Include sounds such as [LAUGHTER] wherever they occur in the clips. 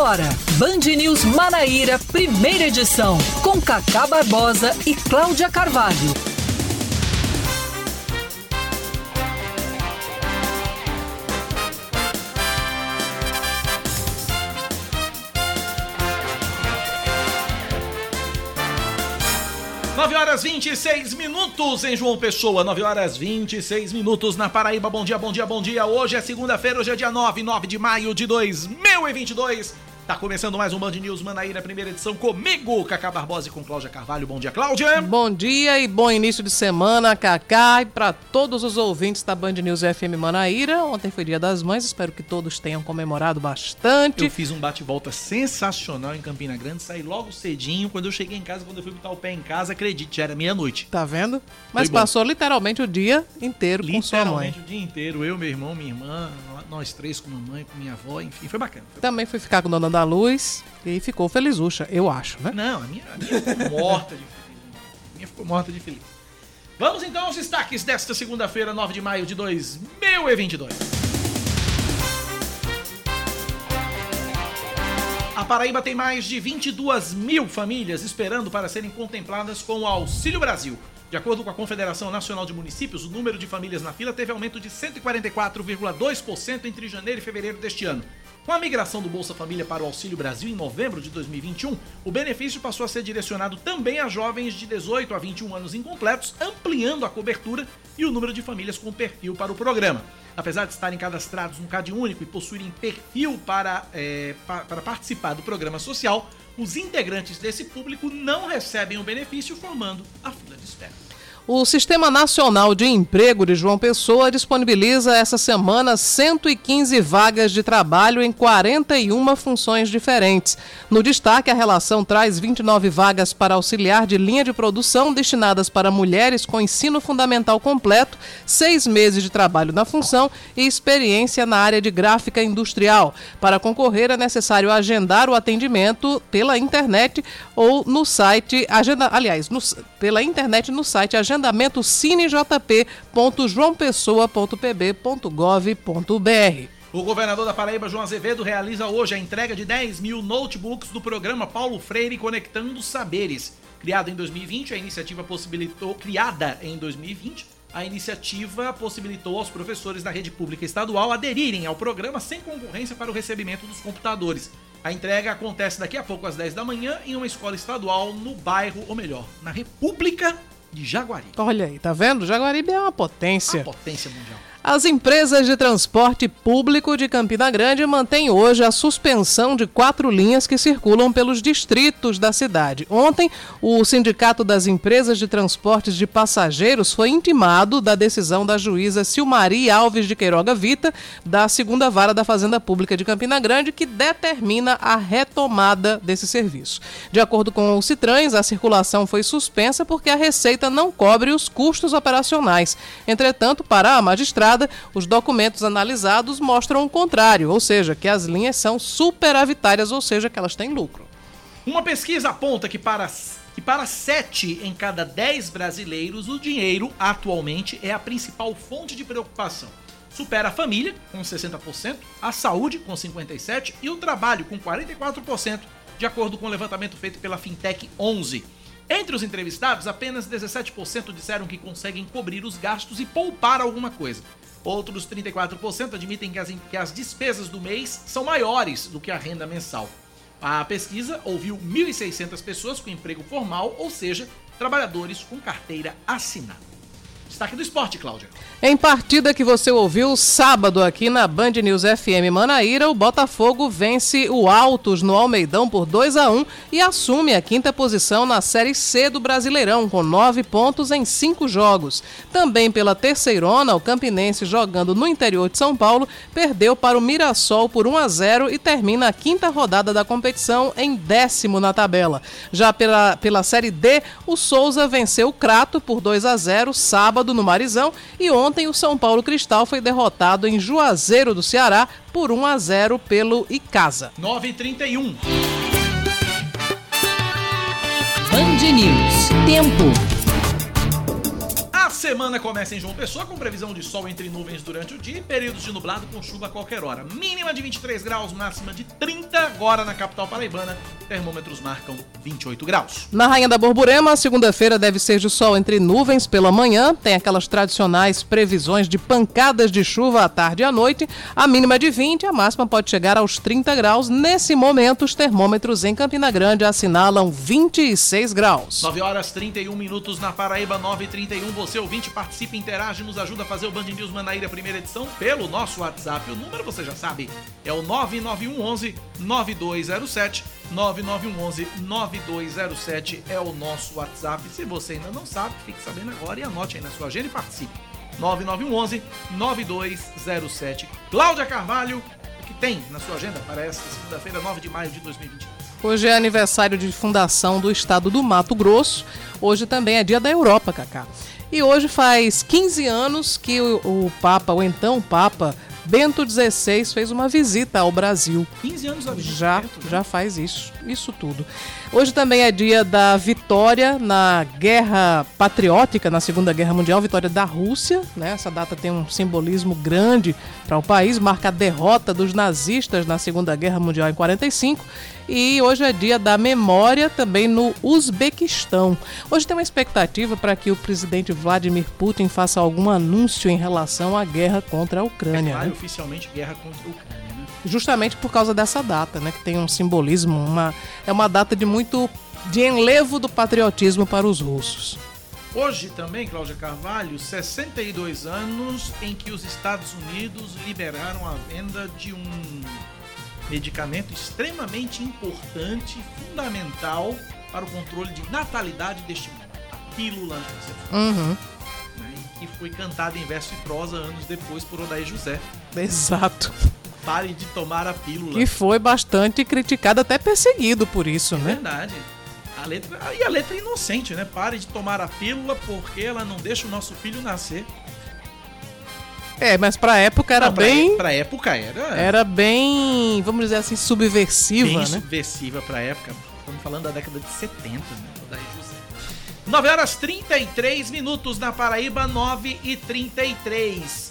agora, Band News Manaíra, primeira edição, com Cacá Barbosa e Cláudia Carvalho. Nove horas 26 minutos em João Pessoa, 9 horas 26 minutos na Paraíba. Bom dia, bom dia, bom dia. Hoje é segunda-feira, hoje é dia 9, 9 de maio de 2022. Tá começando mais um Band News Manaíra, primeira edição comigo, Cacá Barbosa e com Cláudia Carvalho. Bom dia, Cláudia. Bom dia e bom início de semana, Cacá, e para todos os ouvintes da Band News FM Manaíra. Ontem foi Dia das Mães, espero que todos tenham comemorado bastante. Eu fiz um bate-volta sensacional em Campina Grande, saí logo cedinho. Quando eu cheguei em casa, quando eu fui botar o pé em casa, acredite, já era meia-noite. Tá vendo? Mas Foi bom. passou literalmente o dia inteiro com sua mãe. Literalmente o dia inteiro, eu, meu irmão, minha irmã, nós três com mamãe, com minha avó, enfim, foi bacana. Foi Também fui ficar com Dona da Luz e ficou felizucha, eu acho, né? Não, a minha, a minha ficou morta de feliz. A minha ficou morta de feliz. Vamos então aos destaques desta segunda-feira, 9 de maio de 2022. A Paraíba tem mais de 22 mil famílias esperando para serem contempladas com o Auxílio Brasil. De acordo com a Confederação Nacional de Municípios, o número de famílias na fila teve aumento de 144,2% entre janeiro e fevereiro deste ano. Com a migração do Bolsa Família para o Auxílio Brasil em novembro de 2021, o benefício passou a ser direcionado também a jovens de 18 a 21 anos incompletos, ampliando a cobertura e o número de famílias com perfil para o programa. Apesar de estarem cadastrados no CAD único e possuírem perfil para, pa- para participar do programa social, os integrantes desse público não recebem o benefício, formando a fila de espera. O Sistema Nacional de Emprego de João Pessoa disponibiliza essa semana 115 vagas de trabalho em 41 funções diferentes. No destaque, a relação traz 29 vagas para auxiliar de linha de produção destinadas para mulheres com ensino fundamental completo, seis meses de trabalho na função e experiência na área de gráfica industrial. Para concorrer, é necessário agendar o atendimento pela internet ou no site, agenda, aliás, no- pela internet no site agendamento cinejp.joaopessoa.pb.gov.br. O governador da Paraíba, João Azevedo, realiza hoje a entrega de 10 mil notebooks do programa Paulo Freire Conectando Saberes. Criado em 2020, a iniciativa possibilitou, criada em 2020, a iniciativa possibilitou aos professores da rede pública estadual aderirem ao programa sem concorrência para o recebimento dos computadores. A entrega acontece daqui a pouco às 10 da manhã em uma escola estadual no bairro, ou melhor, na República de Jaguari. Olha aí, tá vendo? Jaguaribe é uma potência. A potência mundial. As empresas de transporte público de Campina Grande mantêm hoje a suspensão de quatro linhas que circulam pelos distritos da cidade. Ontem, o Sindicato das Empresas de Transportes de Passageiros foi intimado da decisão da juíza Silmari Alves de Queiroga Vita, da segunda vara da Fazenda Pública de Campina Grande, que determina a retomada desse serviço. De acordo com o Citrães, a circulação foi suspensa porque a Receita não cobre os custos operacionais. Entretanto, para a magistrada, os documentos analisados mostram o contrário, ou seja, que as linhas são superavitárias, ou seja, que elas têm lucro. Uma pesquisa aponta que para, que para 7 em cada 10 brasileiros, o dinheiro atualmente é a principal fonte de preocupação. Supera a família, com 60%, a saúde, com 57% e o trabalho, com 44%, de acordo com o levantamento feito pela Fintech 11. Entre os entrevistados, apenas 17% disseram que conseguem cobrir os gastos e poupar alguma coisa. Outros 34% admitem que as, que as despesas do mês são maiores do que a renda mensal. A pesquisa ouviu 1.600 pessoas com emprego formal, ou seja, trabalhadores com carteira assinada. Destaque do esporte, Cláudia. Em partida que você ouviu sábado aqui na Band News FM Manaíra, o Botafogo vence o Altos no Almeidão por 2 a 1 e assume a quinta posição na Série C do Brasileirão, com nove pontos em cinco jogos. Também pela terceirona, o Campinense, jogando no interior de São Paulo, perdeu para o Mirassol por 1 a 0 e termina a quinta rodada da competição em décimo na tabela. Já pela, pela Série D, o Souza venceu o Crato por 2 a 0 sábado no Marizão e ontem o São Paulo Cristal foi derrotado em Juazeiro do Ceará por 1 a 0 pelo Icasa. 9h31. Band News. Tempo. As semana começa em João Pessoa com previsão de sol entre nuvens durante o dia e períodos de nublado com chuva a qualquer hora. Mínima de 23 graus, máxima de 30 agora na capital paraibana. Termômetros marcam 28 graus. Na Rainha da Borborema, segunda-feira deve ser de sol entre nuvens pela manhã. Tem aquelas tradicionais previsões de pancadas de chuva à tarde e à noite. A mínima de 20, a máxima pode chegar aos 30 graus. Nesse momento, os termômetros em Campina Grande assinalam 26 graus. 9 horas 31 minutos na Paraíba, 9 e 31 Você ouvinte participa, interage, nos ajuda a fazer o Band News Manaíra primeira edição pelo nosso WhatsApp. O número você já sabe, é o 99111 9207. 9911 9207 é o nosso WhatsApp. Se você ainda não sabe, fique sabendo agora e anote aí na sua agenda e participe. 9911 9207. Cláudia Carvalho, o que tem na sua agenda para esta segunda-feira, 9 de maio de 2021? Hoje é aniversário de fundação do estado do Mato Grosso. Hoje também é dia da Europa, Cacá. E hoje faz 15 anos que o, o Papa, o então Papa, Bento XVI fez uma visita ao Brasil. 15 anos Já, já faz isso, isso tudo. Hoje também é dia da vitória na Guerra Patriótica, na Segunda Guerra Mundial, vitória da Rússia. Né? Essa data tem um simbolismo grande para o país, marca a derrota dos nazistas na Segunda Guerra Mundial em 45. E hoje é dia da memória também no Uzbequistão. Hoje tem uma expectativa para que o presidente Vladimir Putin faça algum anúncio em relação à guerra contra a Ucrânia. É, né? oficialmente guerra contra a Ucrânia. Justamente por causa dessa data, né? Que tem um simbolismo, uma, é uma data de muito de enlevo do patriotismo para os russos. Hoje também, Cláudia Carvalho, 62 anos em que os Estados Unidos liberaram a venda de um medicamento extremamente importante, fundamental para o controle de natalidade deste mundo. A pílula. Uhum. Né, que foi cantada em verso e prosa anos depois por Odair José. Exato. Pare de tomar a pílula. Que foi bastante criticado, até perseguido por isso, é né? Verdade. A letra, e a letra é inocente, né? Pare de tomar a pílula porque ela não deixa o nosso filho nascer. É, mas pra época era Não, pra bem. é- Pra época era. Era bem, vamos dizer assim, subversiva, bem né? subversiva pra época. Estamos falando da década de 70, né? Odair José. 9 horas 33 minutos na Paraíba, 9 e 33.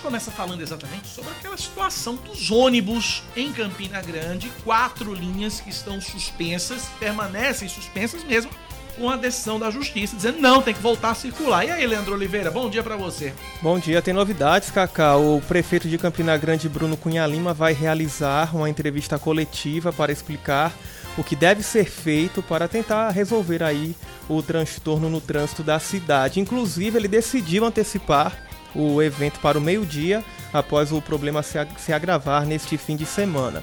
Gente começa falando exatamente sobre aquela situação dos ônibus em Campina Grande. Quatro linhas que estão suspensas, permanecem suspensas mesmo, com a decisão da justiça, dizendo não, tem que voltar a circular. E aí, Leandro Oliveira, bom dia pra você. Bom dia, tem novidades, Cacá. O prefeito de Campina Grande, Bruno Cunha Lima, vai realizar uma entrevista coletiva para explicar o que deve ser feito para tentar resolver aí o transtorno no trânsito da cidade. Inclusive, ele decidiu antecipar o evento para o meio-dia após o problema se, se agravar neste fim de semana.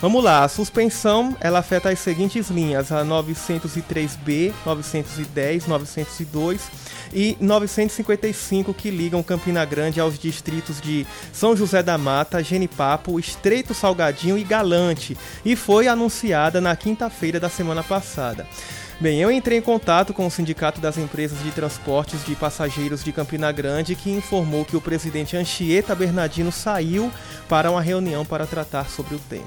Vamos lá, a suspensão ela afeta as seguintes linhas: a 903B, 910, 902 e 955 que ligam Campina Grande aos distritos de São José da Mata, Genipapo, Estreito Salgadinho e Galante, e foi anunciada na quinta-feira da semana passada. Bem, eu entrei em contato com o Sindicato das Empresas de Transportes de Passageiros de Campina Grande, que informou que o presidente Anchieta Bernardino saiu para uma reunião para tratar sobre o tema.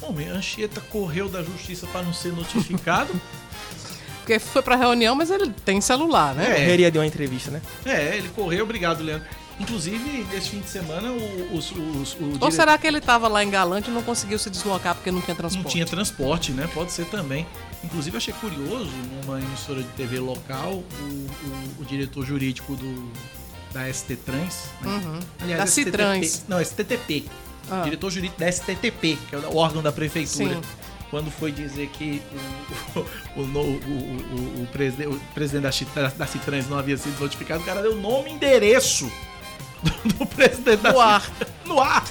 Bom, a Anchieta correu da justiça para não ser notificado. [LAUGHS] Porque foi pra reunião, mas ele tem celular, né? É. Correria deu uma entrevista, né? É, ele correu, obrigado, Leandro. Inclusive, nesse fim de semana, o, os, os, o Ou dire- será que ele tava lá em Galante e não conseguiu se deslocar porque não tinha transporte? não tinha transporte, né? Pode ser também. Inclusive, achei curioso, numa emissora de TV local, o, o, diretor jurídico do, da ST Trans. né? Uhum. Aliás, Da STTP Citrans. Não, STTP. Ah. Diretor jurídico da STTP, que é o órgão da prefeitura. Sim. Quando foi dizer que o, [LAUGHS] o, o, o, o, o, preside- o presidente da, da Citrans não havia sido notificado, o cara deu nome e endereço do, do presidente da No ar. Citrans. No ar.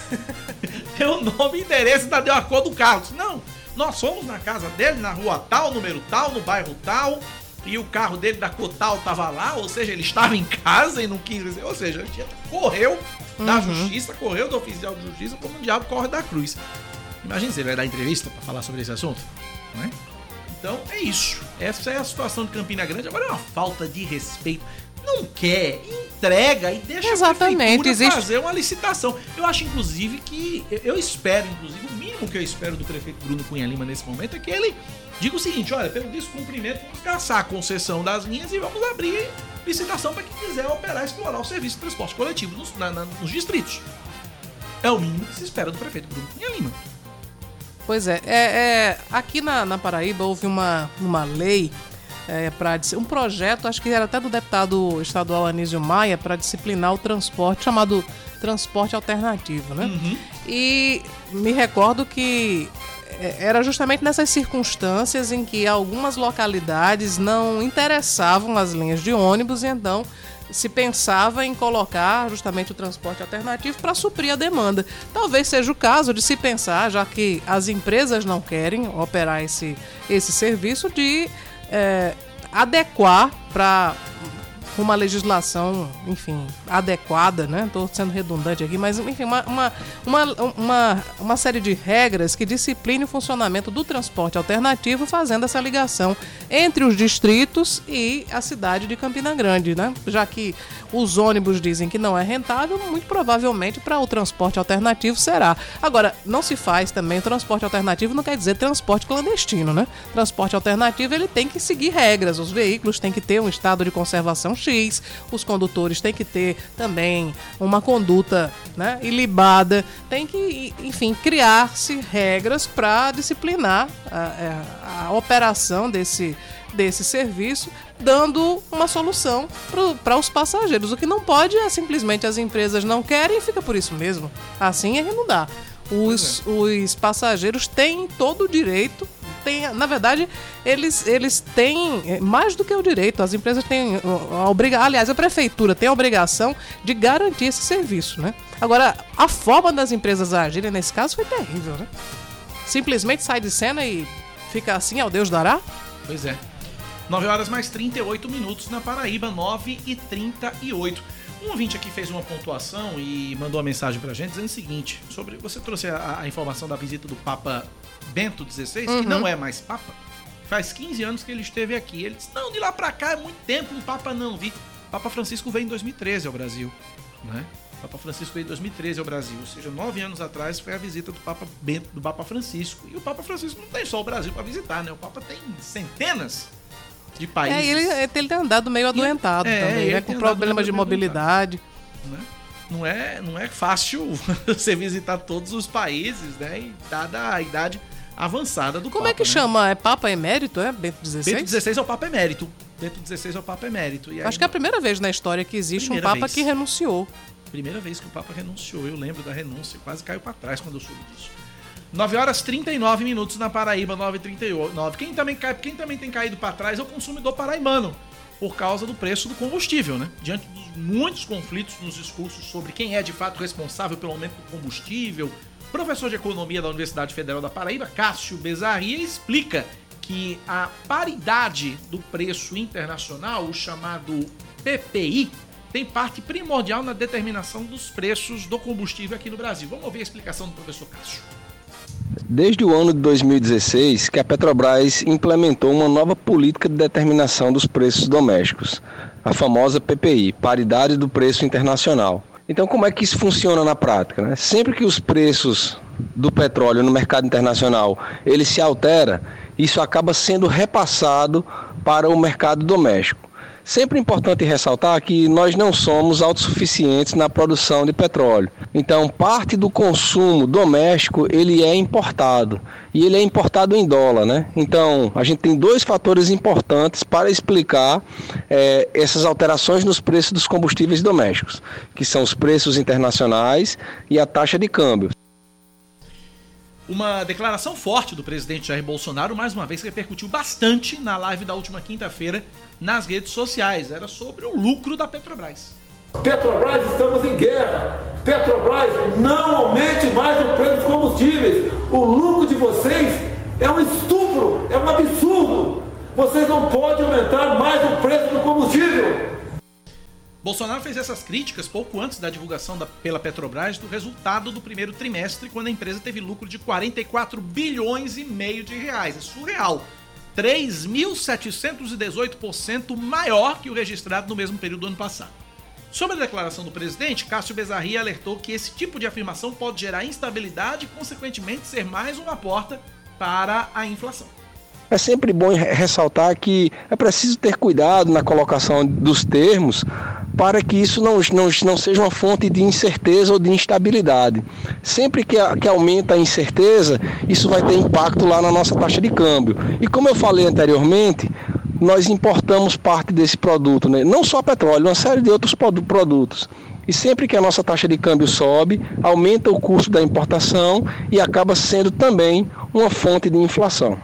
deu nome e endereço ainda deu a cor do carro. Não, nós fomos na casa dele, na rua tal, número tal, no bairro tal, e o carro dele da cor tal tava lá, ou seja, ele estava em casa e não quis dizer, ou seja, ele correu da justiça, correu do oficial de justiça como o diabo corre da cruz. Imagina se ele vai dar entrevista para falar sobre esse assunto, não é? Então é isso. Essa é a situação de Campina Grande. Agora é uma falta de respeito. Não quer, entrega e deixa Exatamente, a prefeitura existe... fazer uma licitação. Eu acho, inclusive, que. Eu espero, inclusive, o mínimo que eu espero do prefeito Bruno Cunha Lima nesse momento é que ele diga o seguinte: olha, pelo descumprimento, vamos caçar a concessão das linhas e vamos abrir licitação para quem quiser operar e explorar o serviço de transporte coletivo nos, na, na, nos distritos. É o mínimo que se espera do prefeito Bruno Cunha Lima. Pois é, é, é aqui na, na, Paraíba houve uma, uma lei é, para um projeto, acho que era até do deputado estadual Anísio Maia, para disciplinar o transporte, chamado transporte alternativo, né? Uhum. E me recordo que é, era justamente nessas circunstâncias em que algumas localidades não interessavam as linhas de ônibus e então se pensava em colocar justamente o transporte alternativo para suprir a demanda. Talvez seja o caso de se pensar, já que as empresas não querem operar esse, esse serviço, de é, adequar para uma legislação, enfim, adequada, né? Estou sendo redundante aqui, mas enfim, uma, uma, uma, uma, série de regras que discipline o funcionamento do transporte alternativo, fazendo essa ligação entre os distritos e a cidade de Campina Grande, né? Já que os ônibus dizem que não é rentável, muito provavelmente para o transporte alternativo será. Agora, não se faz também o transporte alternativo, não quer dizer transporte clandestino, né? Transporte alternativo ele tem que seguir regras, os veículos têm que ter um estado de conservação X, os condutores têm que ter também uma conduta né, ilibada, tem que, enfim, criar-se regras para disciplinar a, é, a operação desse desse serviço, dando uma solução para os passageiros. O que não pode é simplesmente as empresas não querem e fica por isso mesmo. Assim é que não dá. Os, é. os passageiros têm todo o direito tem, na verdade, eles, eles têm mais do que o direito, as empresas têm a obrigação, aliás, a prefeitura tem a obrigação de garantir esse serviço, né? Agora, a forma das empresas agirem nesse caso foi terrível, né? Simplesmente sai de cena e fica assim, ao Deus dará? Pois é. 9 horas mais 38 minutos na Paraíba, 9 e 38. Um ouvinte aqui fez uma pontuação e mandou uma mensagem pra gente dizendo o seguinte: sobre. Você trouxe a, a informação da visita do Papa Bento XVI, uhum. que não é mais Papa. Faz 15 anos que ele esteve aqui. Ele disse: Não, de lá pra cá é muito tempo, o Papa não vi. Papa Francisco veio em 2013 ao Brasil. Né? Papa Francisco veio em 2013 ao Brasil, ou seja, nove anos atrás foi a visita do Papa Bento, do Papa Francisco. E o Papa Francisco não tem só o Brasil para visitar, né? O Papa tem centenas de países. É, ele, ele tem andado meio adoentado é, também, né? Com problemas de mobilidade. Né? Não, é, não é fácil [LAUGHS] você visitar todos os países, né? E dada a idade avançada do Como Papa, é que né? chama? É Papa Emérito, é? Bento XVI? Bento XVI é o Papa Emérito. Bento XVI é o Papa Emérito. Acho que é a primeira vez na história que existe um Papa vez. que renunciou. Primeira vez que o Papa renunciou. Eu lembro da renúncia, quase caiu para trás quando eu soube disso. 9 horas 39 minutos na Paraíba, 9h39. Quem também, cai, quem também tem caído para trás é o consumidor paraibano, por causa do preço do combustível, né? Diante dos muitos conflitos nos discursos sobre quem é de fato responsável pelo aumento do combustível, professor de economia da Universidade Federal da Paraíba, Cássio Bezaria, explica que a paridade do preço internacional, o chamado PPI, tem parte primordial na determinação dos preços do combustível aqui no Brasil. Vamos ouvir a explicação do professor Cássio. Desde o ano de 2016 que a Petrobras implementou uma nova política de determinação dos preços domésticos, a famosa PPI, paridade do preço internacional. Então, como é que isso funciona na prática? Né? Sempre que os preços do petróleo no mercado internacional ele se altera, isso acaba sendo repassado para o mercado doméstico. Sempre importante ressaltar que nós não somos autossuficientes na produção de petróleo. Então, parte do consumo doméstico ele é importado e ele é importado em dólar, né? Então, a gente tem dois fatores importantes para explicar é, essas alterações nos preços dos combustíveis domésticos, que são os preços internacionais e a taxa de câmbio uma declaração forte do presidente Jair Bolsonaro, mais uma vez repercutiu bastante na live da última quinta-feira nas redes sociais. Era sobre o lucro da Petrobras. Petrobras, estamos em guerra. Petrobras, não aumente mais o preço dos combustíveis. O lucro de vocês é um estupro, é um absurdo. Vocês não podem aumentar mais o preço do combustível. Bolsonaro fez essas críticas pouco antes da divulgação da, pela Petrobras do resultado do primeiro trimestre, quando a empresa teve lucro de 44 bilhões e meio de reais. É surreal. 3.718% maior que o registrado no mesmo período do ano passado. Sobre a declaração do presidente, Cássio Bezarria alertou que esse tipo de afirmação pode gerar instabilidade e, consequentemente, ser mais uma porta para a inflação. É sempre bom ressaltar que é preciso ter cuidado na colocação dos termos para que isso não, não, não seja uma fonte de incerteza ou de instabilidade. Sempre que, que aumenta a incerteza, isso vai ter impacto lá na nossa taxa de câmbio. E como eu falei anteriormente, nós importamos parte desse produto, né? não só petróleo, uma série de outros produtos. E sempre que a nossa taxa de câmbio sobe, aumenta o custo da importação e acaba sendo também uma fonte de inflação.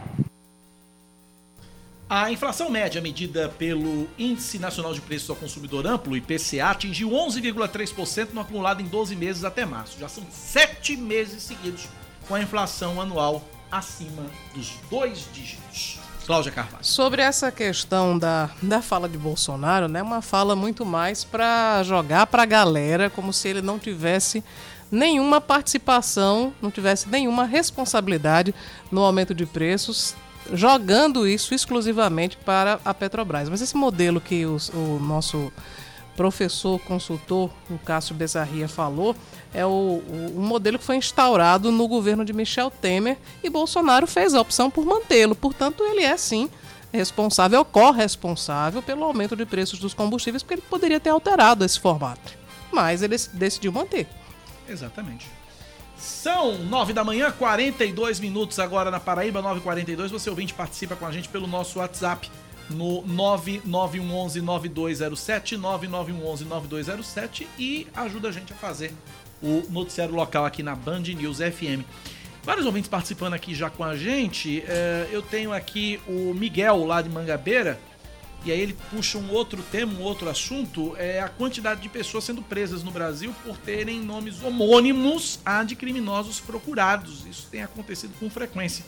A inflação média medida pelo Índice Nacional de Preços ao Consumidor Amplo, IPCA, atingiu 11,3% no acumulado em 12 meses até março. Já são sete meses seguidos com a inflação anual acima dos dois dígitos. Cláudia Carvalho. Sobre essa questão da, da fala de Bolsonaro, né, uma fala muito mais para jogar para a galera como se ele não tivesse nenhuma participação, não tivesse nenhuma responsabilidade no aumento de preços, jogando isso exclusivamente para a Petrobras. Mas esse modelo que o nosso professor consultor, o Cássio Bezarria, falou, é o, o, o, modelo que foi instaurado no governo de Michel Temer e Bolsonaro fez a opção por mantê-lo. Portanto, ele é sim responsável, corresponsável pelo aumento de preços dos combustíveis, porque ele poderia ter alterado esse formato. Mas ele decidiu manter. Exatamente. São 9 da manhã, 42 minutos agora na Paraíba, 9h42. Você ouvinte participa com a gente pelo nosso WhatsApp no 99111-9207, 99111-9207 e ajuda a gente a fazer o noticiário local aqui na Band News FM. Vários ouvintes participando aqui já com a gente. É, eu tenho aqui o Miguel lá de Mangabeira e aí ele puxa um outro tema, um outro assunto, é a quantidade de pessoas sendo presas no Brasil por terem nomes homônimos a de criminosos procurados. Isso tem acontecido com frequência.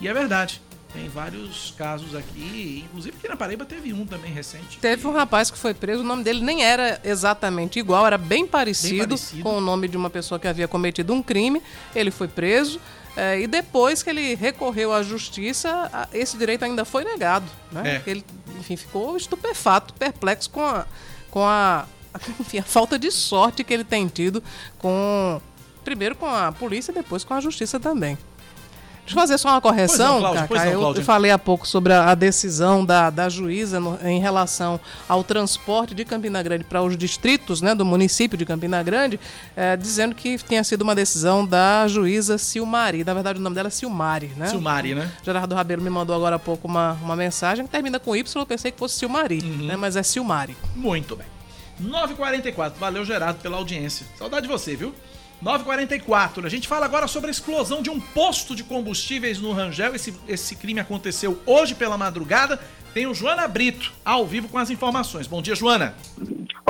E é verdade. Tem vários casos aqui, inclusive aqui na Paraíba teve um também recente. Teve um rapaz que foi preso, o nome dele nem era exatamente igual, era bem parecido, bem parecido. com o nome de uma pessoa que havia cometido um crime. Ele foi preso. É, e depois que ele recorreu à justiça, esse direito ainda foi negado. Né? É. Ele, enfim, ficou estupefato, perplexo com a, com a, [LAUGHS] enfim, a falta de sorte que ele tem tido com. Primeiro com a polícia e depois com a justiça também. Deixa eu fazer só uma correção, não, Cacá. Não, eu, falei há pouco sobre a, a decisão da, da juíza no, em relação ao transporte de Campina Grande para os distritos né, do município de Campina Grande, é, dizendo que tinha sido uma decisão da juíza Silmari. Na verdade, o nome dela é Silmari, né? Silmari, né? Gerardo Rabelo me mandou agora há pouco uma, uma mensagem que termina com Y, eu pensei que fosse Silmari, uhum. né, mas é Silmari. Muito bem. 9h44, valeu Gerardo pela audiência. Saudade de você, viu? 9h44. A gente fala agora sobre a explosão de um posto de combustíveis no Rangel. Esse, esse crime aconteceu hoje pela madrugada. Tem o Joana Brito ao vivo com as informações. Bom dia, Joana.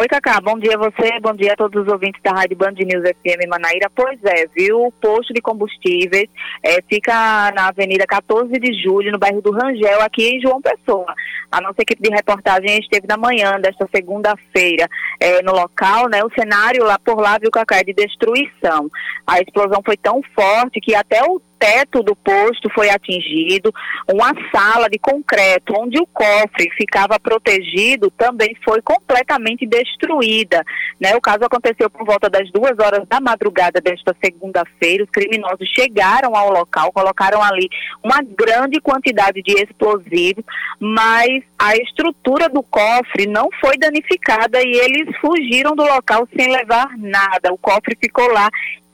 Oi, Cacá. Bom dia a você, bom dia a todos os ouvintes da Rádio Band News FM Manaíra. Pois é, viu? O posto de combustíveis é, fica na Avenida 14 de Julho, no bairro do Rangel, aqui em João Pessoa. A nossa equipe de reportagem esteve na manhã desta segunda-feira é, no local, né? O cenário lá por lá, viu, Cacá, é de destruição. A explosão foi tão forte que até o teto do posto foi atingido, uma sala de concreto onde o cofre ficava protegido também foi completamente destruída. Né? O caso aconteceu por volta das duas horas da madrugada desta segunda-feira. Os criminosos chegaram ao local, colocaram ali uma grande quantidade de explosivos, mas a estrutura do cofre não foi danificada e eles fugiram do local sem levar nada. O cofre ficou lá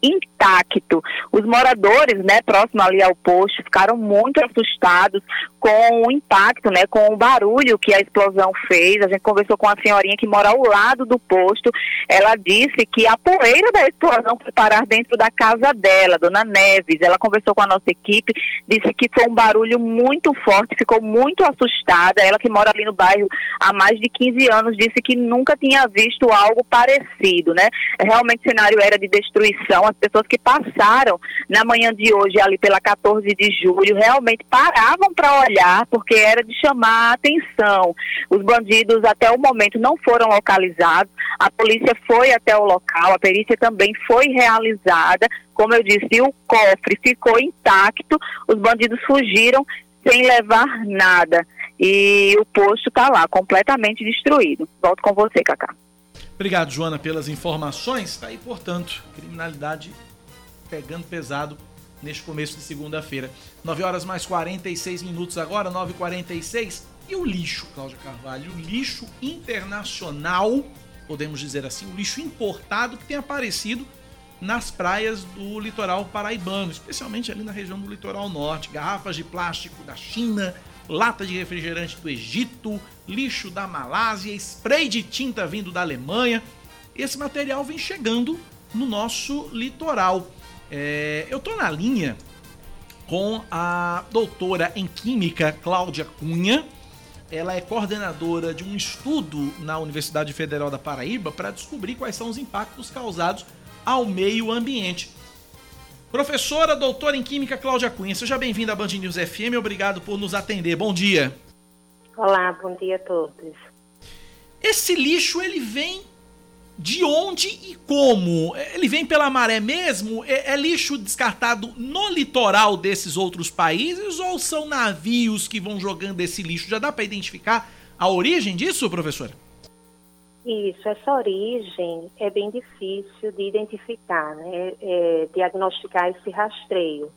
intacto. Os moradores, né, próximo ali ao posto, ficaram muito assustados com o impacto, né, com o barulho que a explosão fez. A gente conversou com a senhorinha que mora ao lado do posto. Ela disse que a poeira da explosão foi parar dentro da casa dela, Dona Neves. Ela conversou com a nossa equipe, disse que foi um barulho muito forte, ficou muito assustada. Ela que mora ali no bairro há mais de 15 anos disse que nunca tinha visto algo parecido, né? Realmente o cenário era de destruição. As pessoas que passaram na manhã de hoje ali pela 14 de julho realmente paravam para olhar olhar, porque era de chamar a atenção. Os bandidos até o momento não foram localizados, a polícia foi até o local, a perícia também foi realizada. Como eu disse, o cofre ficou intacto, os bandidos fugiram sem levar nada. E o posto está lá, completamente destruído. Volto com você, Cacá. Obrigado, Joana, pelas informações. Está aí, portanto, criminalidade pegando pesado neste começo de segunda-feira. 9 horas mais 46 minutos agora, 9h46. E o lixo, Cláudia Carvalho? O lixo internacional, podemos dizer assim, o lixo importado que tem aparecido nas praias do litoral paraibano, especialmente ali na região do litoral norte. Garrafas de plástico da China, lata de refrigerante do Egito, lixo da Malásia, spray de tinta vindo da Alemanha. Esse material vem chegando no nosso litoral. É, eu tô na linha com a doutora em Química Cláudia Cunha. Ela é coordenadora de um estudo na Universidade Federal da Paraíba para descobrir quais são os impactos causados ao meio ambiente. Professora, doutora em Química Cláudia Cunha, seja bem-vinda à Band News FM, obrigado por nos atender. Bom dia. Olá, bom dia a todos. Esse lixo, ele vem de onde e como? Ele vem pela maré mesmo? É, é, lixo descartado no litoral desses outros países ou são navios que vão jogando esse lixo? Já dá para identificar a origem disso, professora? Isso, essa origem é bem difícil de identificar, né? É, diagnosticar esse rastreio.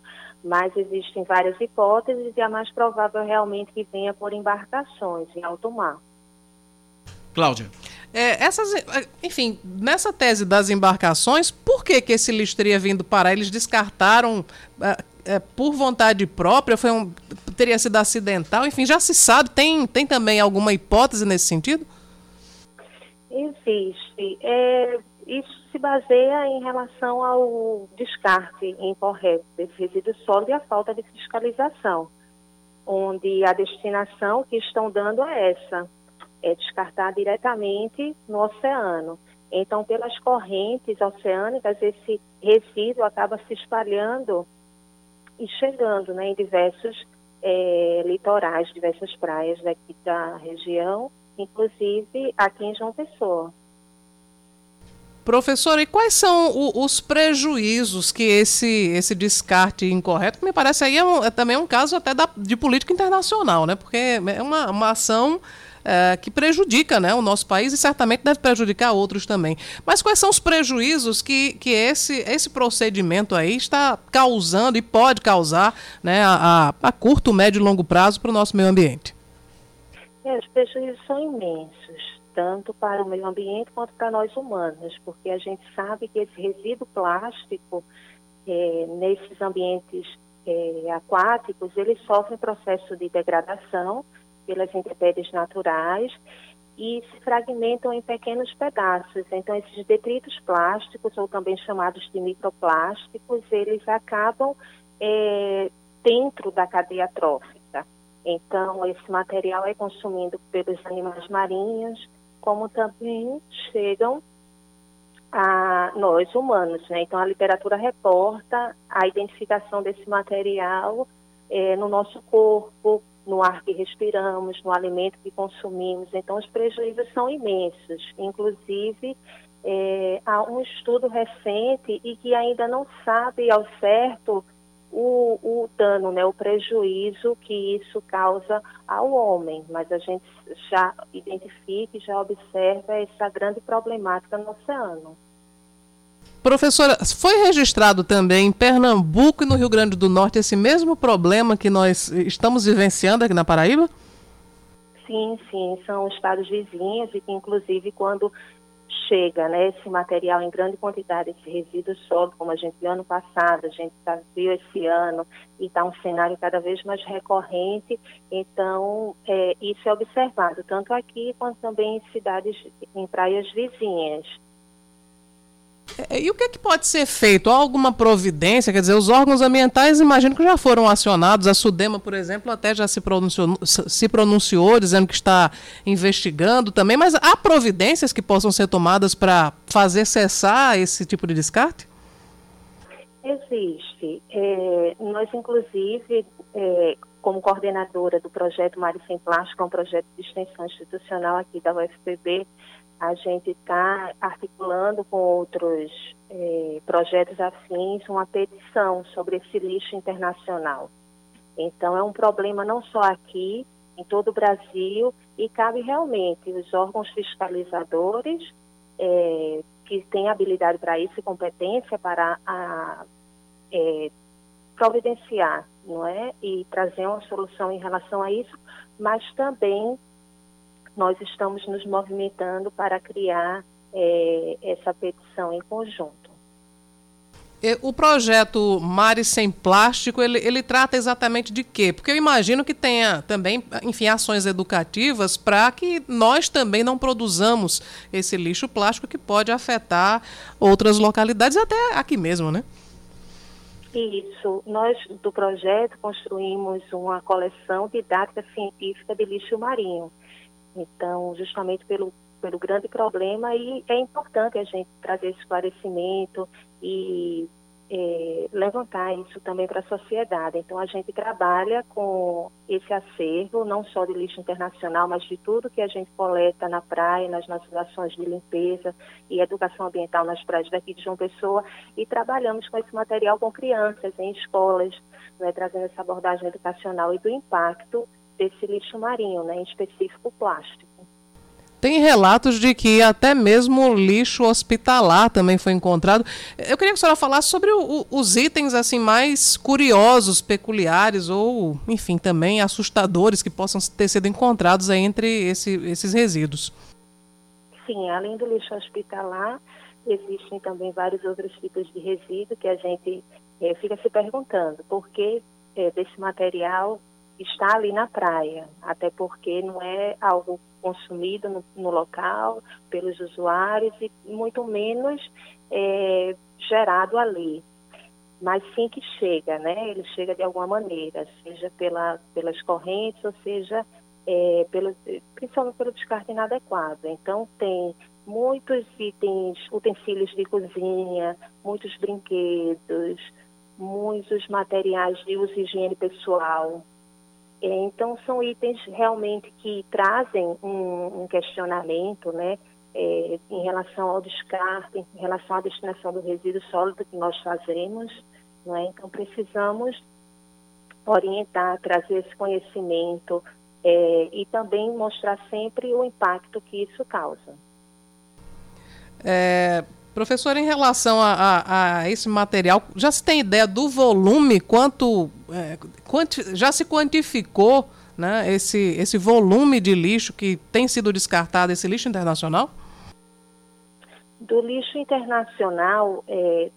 Mas existem várias hipóteses e a mais provável realmente que venha por embarcações em alto mar. Cláudia. É, essas, é, enfim, nessa tese das embarcações, por que, que esse lixo teria vindo parar? Eles descartaram é, é, por vontade própria? Foi um, teria sido acidental? Enfim, já se sabe. Tem, tem também alguma hipótese nesse sentido? Existe. É, isso se baseia em relação ao descarte incorreto desse resíduo sólido e a falta de fiscalização, onde a destinação que estão dando é essa é descartar diretamente no oceano. Então, pelas correntes oceânicas, esse resíduo acaba se espalhando e chegando né, em diversos é, litorais, diversas praias daqui da região, inclusive aqui em João Pessoa. Professora, e quais são o, os prejuízos que esse, esse descarte incorreto, me parece aí é, um, é também um caso até da, de política internacional, né? Porque é uma, uma ação é, que prejudica né, o nosso país e certamente deve prejudicar outros também. Mas quais são os prejuízos que, que esse, esse procedimento aí está causando e pode causar né, a, a curto, médio e longo prazo para o nosso meio ambiente? Os prejuízos são imensos, tanto para o meio ambiente quanto para nós humanos, porque a gente sabe que esse resíduo plástico é, nesses ambientes é, aquáticos, ele sofre um processo de degradação pelas intempéries naturais e se fragmentam em pequenos pedaços. Então, esses detritos plásticos, ou também chamados de microplásticos, eles acabam é, dentro da cadeia trófica. Então, esse material é consumido pelos animais marinhos, como também chegam a nós humanos. Né? Então, a literatura reporta a identificação desse material é, no nosso corpo, no ar que respiramos, no alimento que consumimos. Então, os prejuízos são imensos. Inclusive, é, há um estudo recente e que ainda não sabe ao certo o, o dano, né, o prejuízo que isso causa ao homem, mas a gente já identifica e já observa essa grande problemática no oceano. Professora, foi registrado também em Pernambuco e no Rio Grande do Norte esse mesmo problema que nós estamos vivenciando aqui na Paraíba? Sim, sim, são estados vizinhos e que inclusive quando chega né, esse material em grande quantidade, esse resíduo sólido, como a gente viu ano passado, a gente tá, viu esse ano, e está um cenário cada vez mais recorrente, então é, isso é observado, tanto aqui quanto também em cidades, em praias vizinhas. É, e o que, é que pode ser feito? Há alguma providência? Quer dizer, os órgãos ambientais imagino que já foram acionados. A Sudema, por exemplo, até já se pronunciou, se pronunciou dizendo que está investigando também, mas há providências que possam ser tomadas para fazer cessar esse tipo de descarte? Existe. É, nós, inclusive, é, como coordenadora do projeto Mari Sem Plástico, é um projeto de extensão institucional aqui da UFPB, a gente está articulando com outros é, projetos afins uma petição sobre esse lixo internacional. Então, é um problema não só aqui, em todo o Brasil, e cabe realmente os órgãos fiscalizadores, é, que têm habilidade para isso e competência para a, é, providenciar, não é? E trazer uma solução em relação a isso, mas também nós estamos nos movimentando para criar é, essa petição em conjunto. O projeto Mares Sem Plástico, ele, ele trata exatamente de quê? Porque eu imagino que tenha também, enfim, ações educativas para que nós também não produzamos esse lixo plástico que pode afetar outras localidades, até aqui mesmo, né? Isso. Nós, do projeto, construímos uma coleção didática científica de lixo marinho. Então, justamente pelo, pelo grande problema, e é importante a gente trazer esclarecimento e é, levantar isso também para a sociedade. Então, a gente trabalha com esse acervo, não só de lixo internacional, mas de tudo que a gente coleta na praia, nas nossas ações de limpeza e educação ambiental nas praias daqui de João Pessoa, e trabalhamos com esse material com crianças em escolas, né, trazendo essa abordagem educacional e do impacto desse lixo marinho, né, em específico plástico. Tem relatos de que até mesmo lixo hospitalar também foi encontrado. Eu queria que a senhora falasse sobre o, os itens assim mais curiosos, peculiares ou, enfim, também assustadores que possam ter sido encontrados entre esse, esses resíduos. Sim, além do lixo hospitalar, existem também vários outros tipos de resíduo que a gente é, fica se perguntando por que é, desse material está ali na praia, até porque não é algo consumido no, no local pelos usuários e muito menos é, gerado ali. Mas sim que chega, né? Ele chega de alguma maneira, seja pela, pelas correntes, ou seja, é, pelo, principalmente pelo descarte inadequado. Então, tem muitos itens, utensílios de cozinha, muitos brinquedos, muitos materiais de uso e higiene pessoal, então, são itens realmente que trazem um, um questionamento, né, é, em relação ao descarte, em relação à destinação do resíduo sólido que nós fazemos. Não é? Então, precisamos orientar, trazer esse conhecimento é, e também mostrar sempre o impacto que isso causa. É, Professor, em relação a, a, a, esse material, já se tem ideia do volume, quanto é, quanti, já se quantificou né, esse, esse volume de lixo que tem sido descartado, esse lixo internacional? Do lixo internacional, é,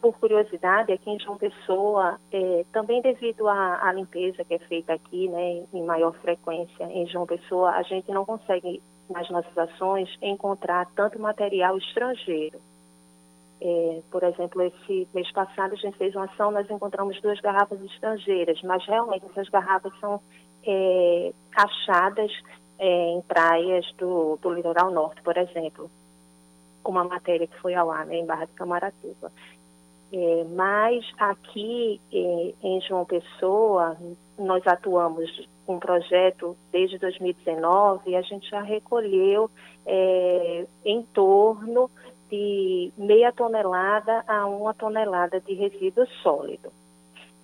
por curiosidade, aqui em João Pessoa, é, também devido à, à, limpeza que é feita aqui, né, em maior frequência em João Pessoa, a gente não consegue nas nossas ações encontrar tanto material estrangeiro. É, por exemplo, esse mês passado a gente fez uma ação, nós encontramos duas garrafas estrangeiras, mas realmente essas garrafas são é, achadas é, em praias do, do litoral norte, por exemplo, uma matéria que foi ao ar né, em Barra de Camaratuba. É, mas aqui é, em João Pessoa, nós atuamos um projeto desde 2019 e a gente já recolheu é, em torno de meia tonelada a uma tonelada de resíduo sólido.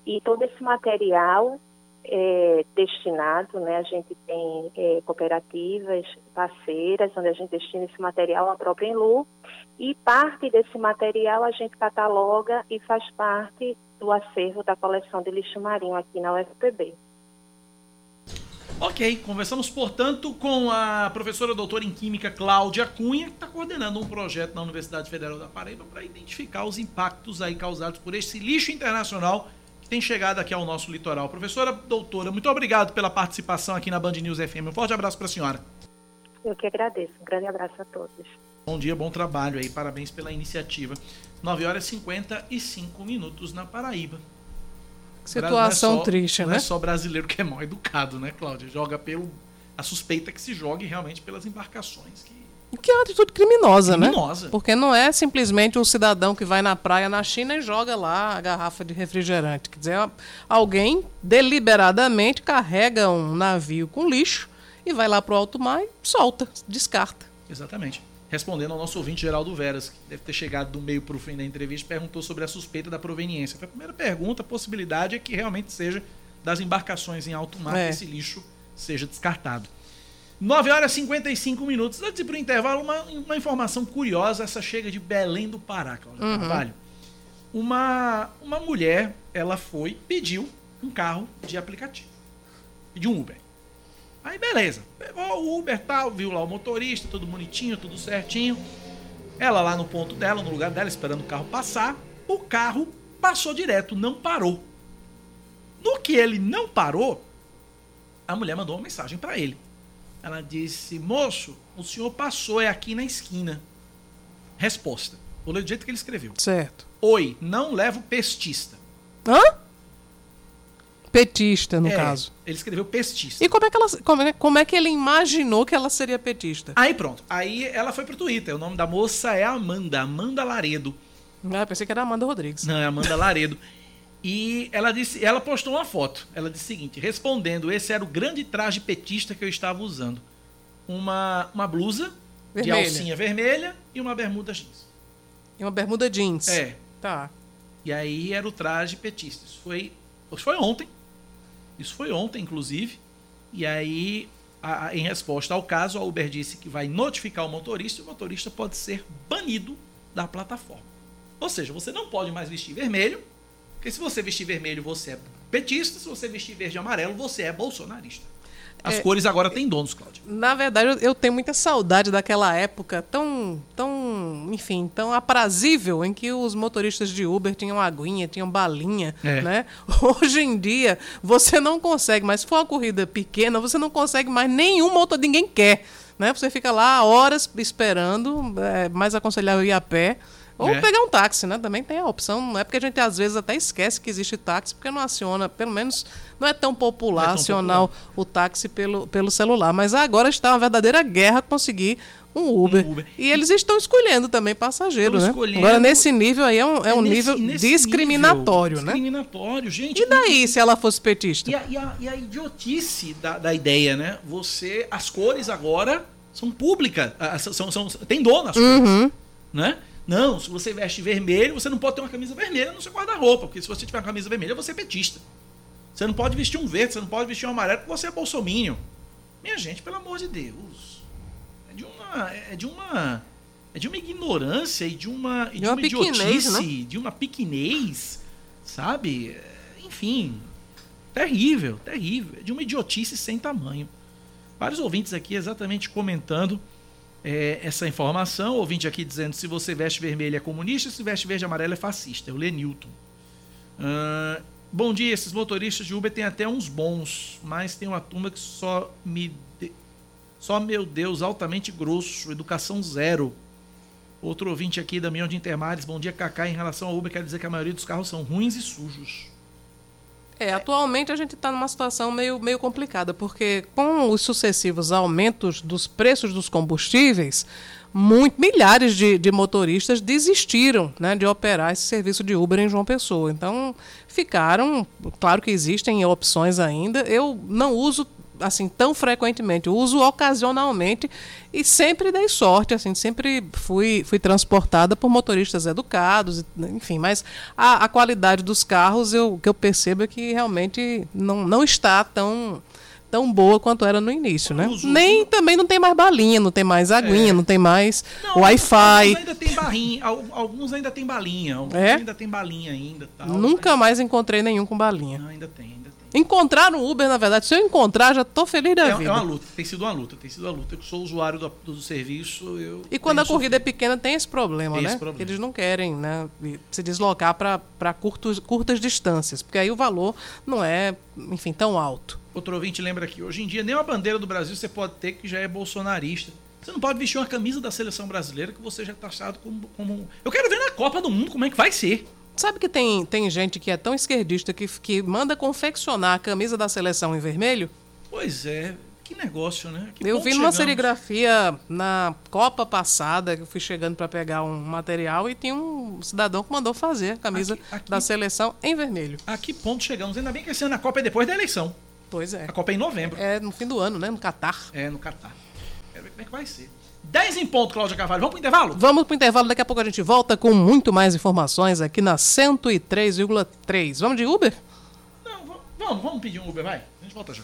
E todo esse material é, destinado, né, a gente tem é, cooperativas parceiras, onde a gente destina esse material à própria Enlu, e parte desse material a gente cataloga e faz parte do acervo da coleção de lixo marinho aqui na UFPB. Ok, conversamos, portanto, com a professora doutora em Química Cláudia Cunha, que está coordenando um projeto na Universidade Federal da Paraíba para identificar os impactos aí causados por esse lixo internacional tem chegado aqui ao nosso litoral. Professora doutora, muito obrigado pela participação aqui na Band News FM. Um forte abraço para a senhora. Eu que agradeço. Um grande abraço a todos. Bom dia, bom trabalho aí. Parabéns pela iniciativa. 9 horas e 55 minutos na Paraíba. Situação é só, triste, não né? Não é só brasileiro que é mal educado, né, Cláudia? Joga pelo. A suspeita é que se jogue realmente pelas embarcações que que é uma atitude criminosa, criminosa, né? Porque não é simplesmente o cidadão que vai na praia na China e joga lá a garrafa de refrigerante. Quer dizer, alguém deliberadamente carrega um navio com lixo e vai lá para o alto mar e solta, descarta. Exatamente. Respondendo ao nosso ouvinte Geraldo Veras, que deve ter chegado do meio para o fim da entrevista, perguntou sobre a suspeita da proveniência. Foi a primeira pergunta, a possibilidade é que realmente seja das embarcações em alto mar, É. que esse lixo seja descartado. 9 horas e 55 minutos. Antes de ir para o intervalo, uma, uma informação curiosa. Essa chega de Belém do Pará, Cláudia Uhum. Carvalho. Uma, uma mulher, ela foi, pediu um carro de aplicativo. Pediu um Uber. Aí beleza. Pegou o Uber tal, viu lá o motorista, tudo bonitinho, tudo certinho. Ela lá no ponto dela, no lugar dela, esperando o carro passar. O carro passou direto, não parou. No que ele não parou, a mulher mandou uma mensagem para ele. Ela disse: Moço, o senhor passou, é aqui na esquina. Resposta. Vou ler do jeito que ele escreveu. Certo. Oi, não levo pestista. Hã? Petista, no É, caso. Ele escreveu pestista. E como é, que ela, como, é, como é que ele imaginou que ela seria petista? Aí pronto. Aí ela foi pro Twitter. O nome da moça é Amanda, Amanda Laredo. Ah, pensei que era Amanda Rodrigues. Não, é Amanda Laredo. [LAUGHS] E ela disse, ela postou uma foto. Ela disse o seguinte: respondendo, esse era o grande traje petista que eu estava usando. Uma, uma blusa Vermelha. de alcinha vermelha e uma bermuda jeans. E uma bermuda jeans. É. Tá. E aí era o traje petista. Isso foi, isso foi ontem. Isso foi ontem, inclusive. E aí, a- a- em resposta ao caso, a Uber disse que vai notificar o motorista e o motorista pode ser banido da plataforma. Ou seja, você não pode mais vestir vermelho, porque se você vestir vermelho, você é petista, se você vestir verde e amarelo, você é bolsonarista. As É, cores agora têm donos, Cláudio. Na verdade, eu- tenho muita saudade daquela época tão, tão, enfim, tão aprazível em que os motoristas de Uber tinham aguinha, tinham balinha, É. né? [LAUGHS] Hoje em dia, você não consegue, mas se for uma corrida pequena, você não consegue mais nenhum motor, ninguém quer, né? Você fica lá horas esperando, é mais aconselhável ir a pé. Ou É. pegar um táxi, né? Também tem a opção. Não é porque a gente às vezes até esquece que existe táxi, porque não aciona, pelo menos não é tão popular é tão acionar o- o táxi pelo, pelo celular. Mas agora está uma verdadeira guerra conseguir um Uber. Um Uber. E eles estão escolhendo também passageiro, Estão né? escolhendo- Agora, nesse nível aí é um, é um nesse- nível nesse discriminatório, nível, né? Discriminatório, gente. E daí, se ela fosse petista? E a, e a- e a idiotice da, da ideia, né? Você. As cores agora são públicas. ah, São, são, são- tem dono as cores. Uhum. Né? Não, se você veste vermelho, você não pode ter uma camisa vermelha no seu guarda-roupa. Porque se você tiver uma camisa vermelha, você é petista. Você não pode vestir um verde, você não pode vestir um amarelo, porque você é bolsominion. Minha gente, pelo amor de Deus. É de uma. É de uma. É de uma ignorância e de uma. E de, De uma uma idiotice, de uma pequenez, sabe? É, Enfim. Terrível, terrível. É de uma idiotice sem tamanho. Vários ouvintes aqui exatamente comentando é, essa informação. Ouvinte aqui dizendo se você veste vermelho é comunista, se veste verde e amarelo é fascista. É o Lenilton. Ah, bom dia, esses motoristas de Uber têm até uns bons, mas tem uma turma que só me. de- Só, meu Deus, altamente grosso, educação zero. Outro ouvinte aqui, Damião de Intermares, bom dia, Kaká. Em relação ao Uber, quer dizer que a maioria dos carros são ruins e sujos. É, atualmente a gente está numa situação meio, meio complicada, porque com os sucessivos aumentos dos preços dos combustíveis, muito, milhares de, de motoristas desistiram né, de operar esse serviço de Uber em João Pessoa. Então, ficaram, claro que existem opções ainda, eu não uso assim tão frequentemente, eu uso ocasionalmente e sempre dei sorte, assim, sempre fui, fui transportada por motoristas educados, enfim, mas a, a qualidade dos carros eu, que eu percebo é que realmente não, não está tão tão boa quanto era no início, né? Uso- Nem também não tem mais balinha, não tem mais aguinha, É. não tem mais Wi-Fi. ainda tem barrinha, alguns ainda tem balinha, alguns É? ainda tem balinha ainda. Tal, Nunca mais encontrei nenhum com balinha. Não, ainda tem. Encontrar no Uber, na verdade, se eu encontrar, já tô feliz da É, vida. é uma luta, tem sido uma luta, tem sido uma luta. Eu que sou usuário do, do serviço, eu. E quando a corrida é pequena, tem esse problema, Tem né? esse problema. Que eles não querem né, se deslocar para curtas distâncias, porque aí o valor não é, enfim, tão alto. Outro ouvinte lembra aqui, hoje em dia nem uma bandeira do Brasil você pode ter que já é bolsonarista. Você não pode vestir uma camisa da seleção brasileira que você já é taxado como, como. Eu quero ver na Copa do Mundo como é que vai ser. Sabe que tem, tem gente que é tão esquerdista que, que manda confeccionar a camisa da seleção em vermelho? Pois é, que negócio, né? Que eu vi numa chegamos. serigrafia na Copa passada, que eu fui chegando para pegar um material e tinha um cidadão que mandou fazer a camisa Aqui- aqui- da seleção em vermelho. A que ponto chegamos? Ainda bem que esse ano a Copa é depois da eleição. Pois é. A Copa é em novembro. É no fim do ano, né? No Catar. É, no Catar. Quero ver como é que vai ser. 10 em ponto, Cláudia Carvalho. Vamos pro intervalo? Vamos pro intervalo, daqui a pouco a gente volta com muito mais informações aqui na 103,3. Vamos de Uber? Não, va- Vamos, vamos pedir um Uber, vai. A gente volta já.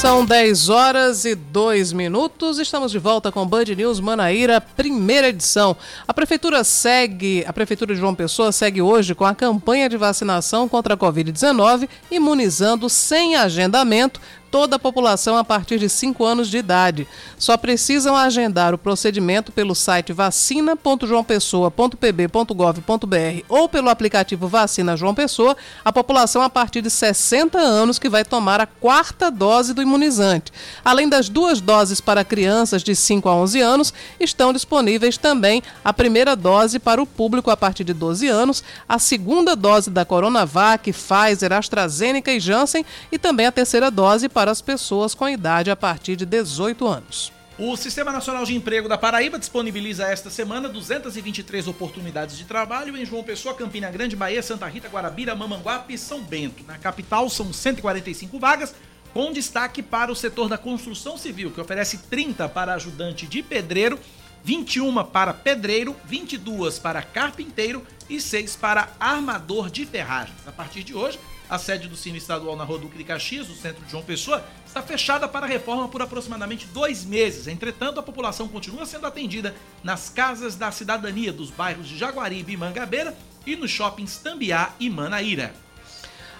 São 10 horas e 2 minutos. Estamos de volta com Band News Manaíra, primeira edição. A prefeitura segue, a prefeitura de João Pessoa segue hoje com a campanha de vacinação contra a Covid-19, imunizando sem agendamento toda a população a partir de 5 anos de idade. Só precisam agendar o procedimento pelo site vacina.joaopessoa.pb.gov.br ou pelo aplicativo Vacina João Pessoa, a população a partir de 60 anos que vai tomar a quarta dose do imunizante. Além das duas doses para crianças de 5 a 11 anos, estão disponíveis também a primeira dose para o público a partir de 12 anos, a segunda dose da Coronavac, Pfizer, AstraZeneca e Janssen e também a terceira dose para as pessoas com idade a partir de 18 anos. O Sistema Nacional de Emprego da Paraíba disponibiliza esta semana 223 oportunidades de trabalho em João Pessoa, Campina Grande, Bahia, Santa Rita, Guarabira, Mamanguape e São Bento. Na capital são 145 vagas, com destaque para o setor da construção civil, que oferece 30 para ajudante de pedreiro, 21 para pedreiro, 22 para carpinteiro e 6 para armador de ferragens. A partir de hoje, a sede do Cine Estadual na Rua Duque de Caxias, no centro de João Pessoa, está fechada para reforma por aproximadamente dois meses. Entretanto, a população continua sendo atendida nas casas da cidadania dos bairros de Jaguaribe e Mangabeira e nos shoppings Tambiá e Manaíra.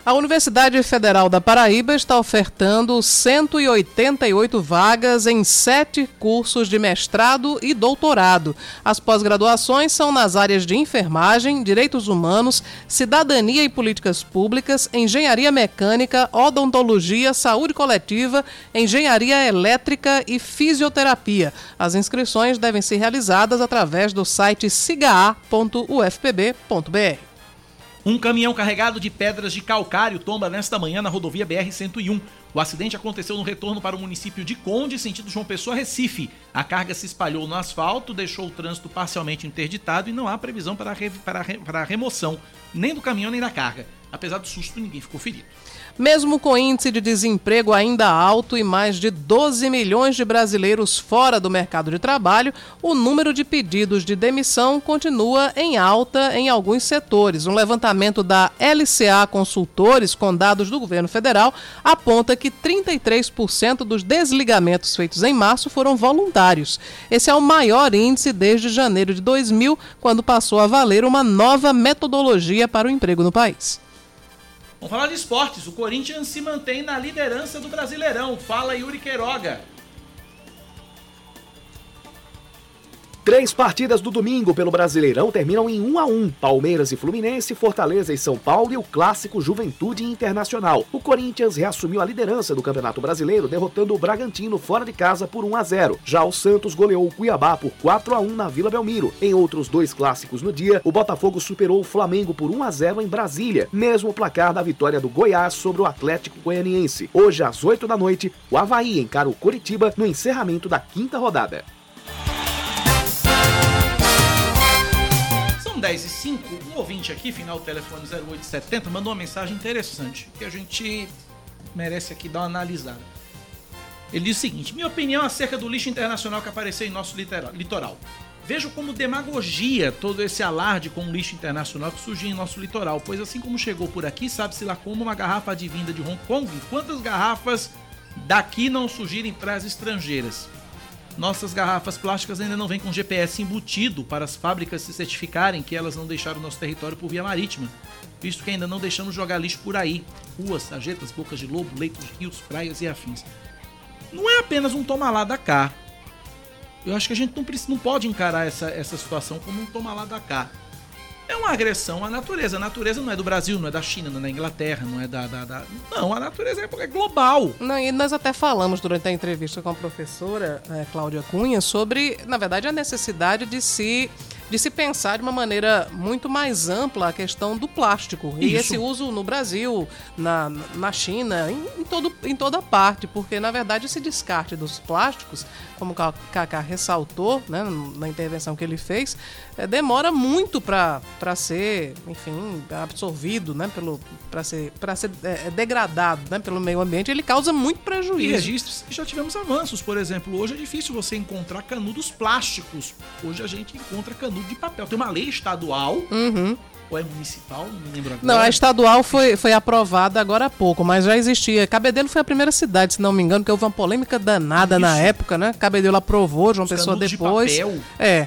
A Universidade Federal da Paraíba está ofertando 188 vagas em sete cursos de mestrado e doutorado. As pós-graduações são nas áreas de enfermagem, direitos humanos, cidadania e políticas públicas, engenharia mecânica, odontologia, saúde coletiva, engenharia elétrica e fisioterapia. As inscrições devem ser realizadas através do site sigaa.ufpb.br. Um caminhão carregado de pedras de calcário tomba nesta manhã na rodovia BR-101. O acidente aconteceu no retorno para o município de Conde, sentido João Pessoa, Recife. A carga se espalhou no asfalto, deixou o trânsito parcialmente interditado e não há previsão para para para remoção nem do caminhão nem da carga. Apesar do susto, ninguém ficou ferido. Mesmo com índice de desemprego ainda alto e mais de 12 milhões de brasileiros fora do mercado de trabalho, o número de pedidos de demissão continua em alta em alguns setores. Um levantamento da LCA Consultores, com dados do governo federal, aponta que 33% dos desligamentos feitos em março foram voluntários. Esse é o maior índice desde janeiro de 2000, quando passou a valer uma nova metodologia para o emprego no país. Vamos falar de esportes. O Corinthians se mantém na liderança do Brasileirão. Fala Yuri Queiroga. Três partidas do domingo pelo Brasileirão terminam em 1 a 1. Palmeiras e Fluminense, Fortaleza e São Paulo e o clássico Juventude Internacional. O Corinthians reassumiu a liderança do Campeonato Brasileiro, derrotando o Bragantino fora de casa por 1 a 0. Já o Santos goleou o Cuiabá por 4 a 1 na Vila Belmiro. Em outros dois clássicos no dia, o Botafogo superou o Flamengo por 1 a 0 em Brasília, mesmo placar da vitória do Goiás sobre o Atlético Goianiense. Hoje às 8 da noite, o Havaí encara o Curitiba no encerramento da quinta rodada. São 10 e 5, um ouvinte aqui, final telefone 0870, mandou uma mensagem interessante que a gente merece aqui dar uma analisada. Ele diz o seguinte: minha opinião acerca do lixo internacional que apareceu em nosso litoral. Vejo como demagogia todo esse alarde com o lixo internacional que surgiu em nosso litoral, pois assim como chegou por aqui, sabe-se lá como uma garrafa de vinda de Hong Kong, quantas garrafas daqui não surgirem para as estrangeiras? Nossas garrafas plásticas ainda não vêm com GPS embutido para as fábricas se certificarem que elas não deixaram nosso território por via marítima, visto que ainda não deixamos jogar lixo por aí. Ruas, sarjetas, bocas de lobo, leitos rios, praias e afins. Não é apenas um toma lá da cá. Eu acho que a gente não, precisa, não pode encarar essa, essa situação como um toma lá da cá é uma agressão à natureza. A natureza não é do Brasil, não é da China, não é da Inglaterra, não é da. da, da... Não, a natureza é, é global. Não, e nós até falamos durante a entrevista com a professora é, Cláudia Cunha sobre, na verdade, a necessidade de se de se pensar de uma maneira muito mais ampla a questão do plástico. Isso. E esse uso no Brasil, na, na China, em, em, todo, em toda parte, porque na verdade esse descarte dos plásticos, como o Kaká ressaltou né, na intervenção que ele fez, é, demora muito para ser, enfim, absorvido, né, para ser, pra ser é, degradado né, pelo meio ambiente. Ele causa muito prejuízo. E registros já tivemos avanços, por exemplo, hoje é difícil você encontrar canudos plásticos. Hoje a gente encontra canudos de papel. Tem uma lei estadual uhum. Ou é municipal? Não lembro agora. Não, a estadual foi, foi aprovada agora há pouco, mas já existia. Cabedelo foi a primeira cidade, se não me engano, que houve uma polêmica danada Isso. na época, né? Cabedelo aprovou, João Os Pessoa canudos de depois. papel. É.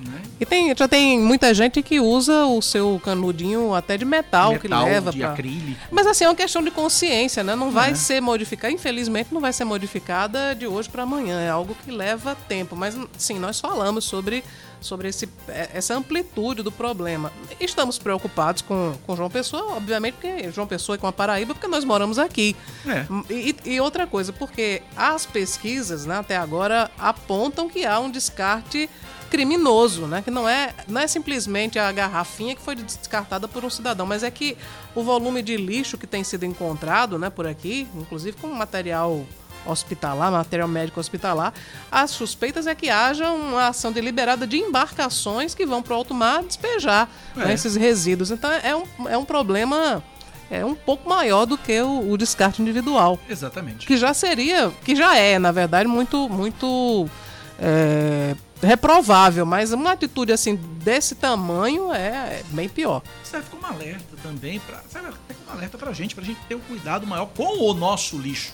Né? E tem, já tem muita gente que usa o seu canudinho até de metal, que Metal, leva de pra... acrílico. Mas assim, é uma questão de consciência, né? Não vai É. ser modificada, infelizmente não vai ser modificada de hoje para amanhã. É algo que leva tempo. Mas sim, nós falamos sobre, sobre esse, é, essa amplitude do problema. Estamos preocupados com, com João Pessoa, obviamente, porque João Pessoa é com a Paraíba, porque nós moramos aqui. É. E, e outra coisa, porque as pesquisas, né, até agora, apontam que há um descarte criminoso, né? Que não é, não é simplesmente a garrafinha que foi descartada por um cidadão, mas é que o volume de lixo que tem sido encontrado, né, por aqui, inclusive com material hospitalar, material médico hospitalar, as suspeitas é que haja uma ação deliberada de embarcações que vão para o alto mar despejar né, É. esses resíduos. Então é um, é um problema é um pouco maior do que o, o descarte individual Exatamente. que já seria, que já é, na verdade, muito, muito é, reprovável, mas uma atitude assim desse tamanho é bem pior. Serve como alerta também, pra, serve até como alerta pra gente, pra gente ter um cuidado maior com o nosso lixo.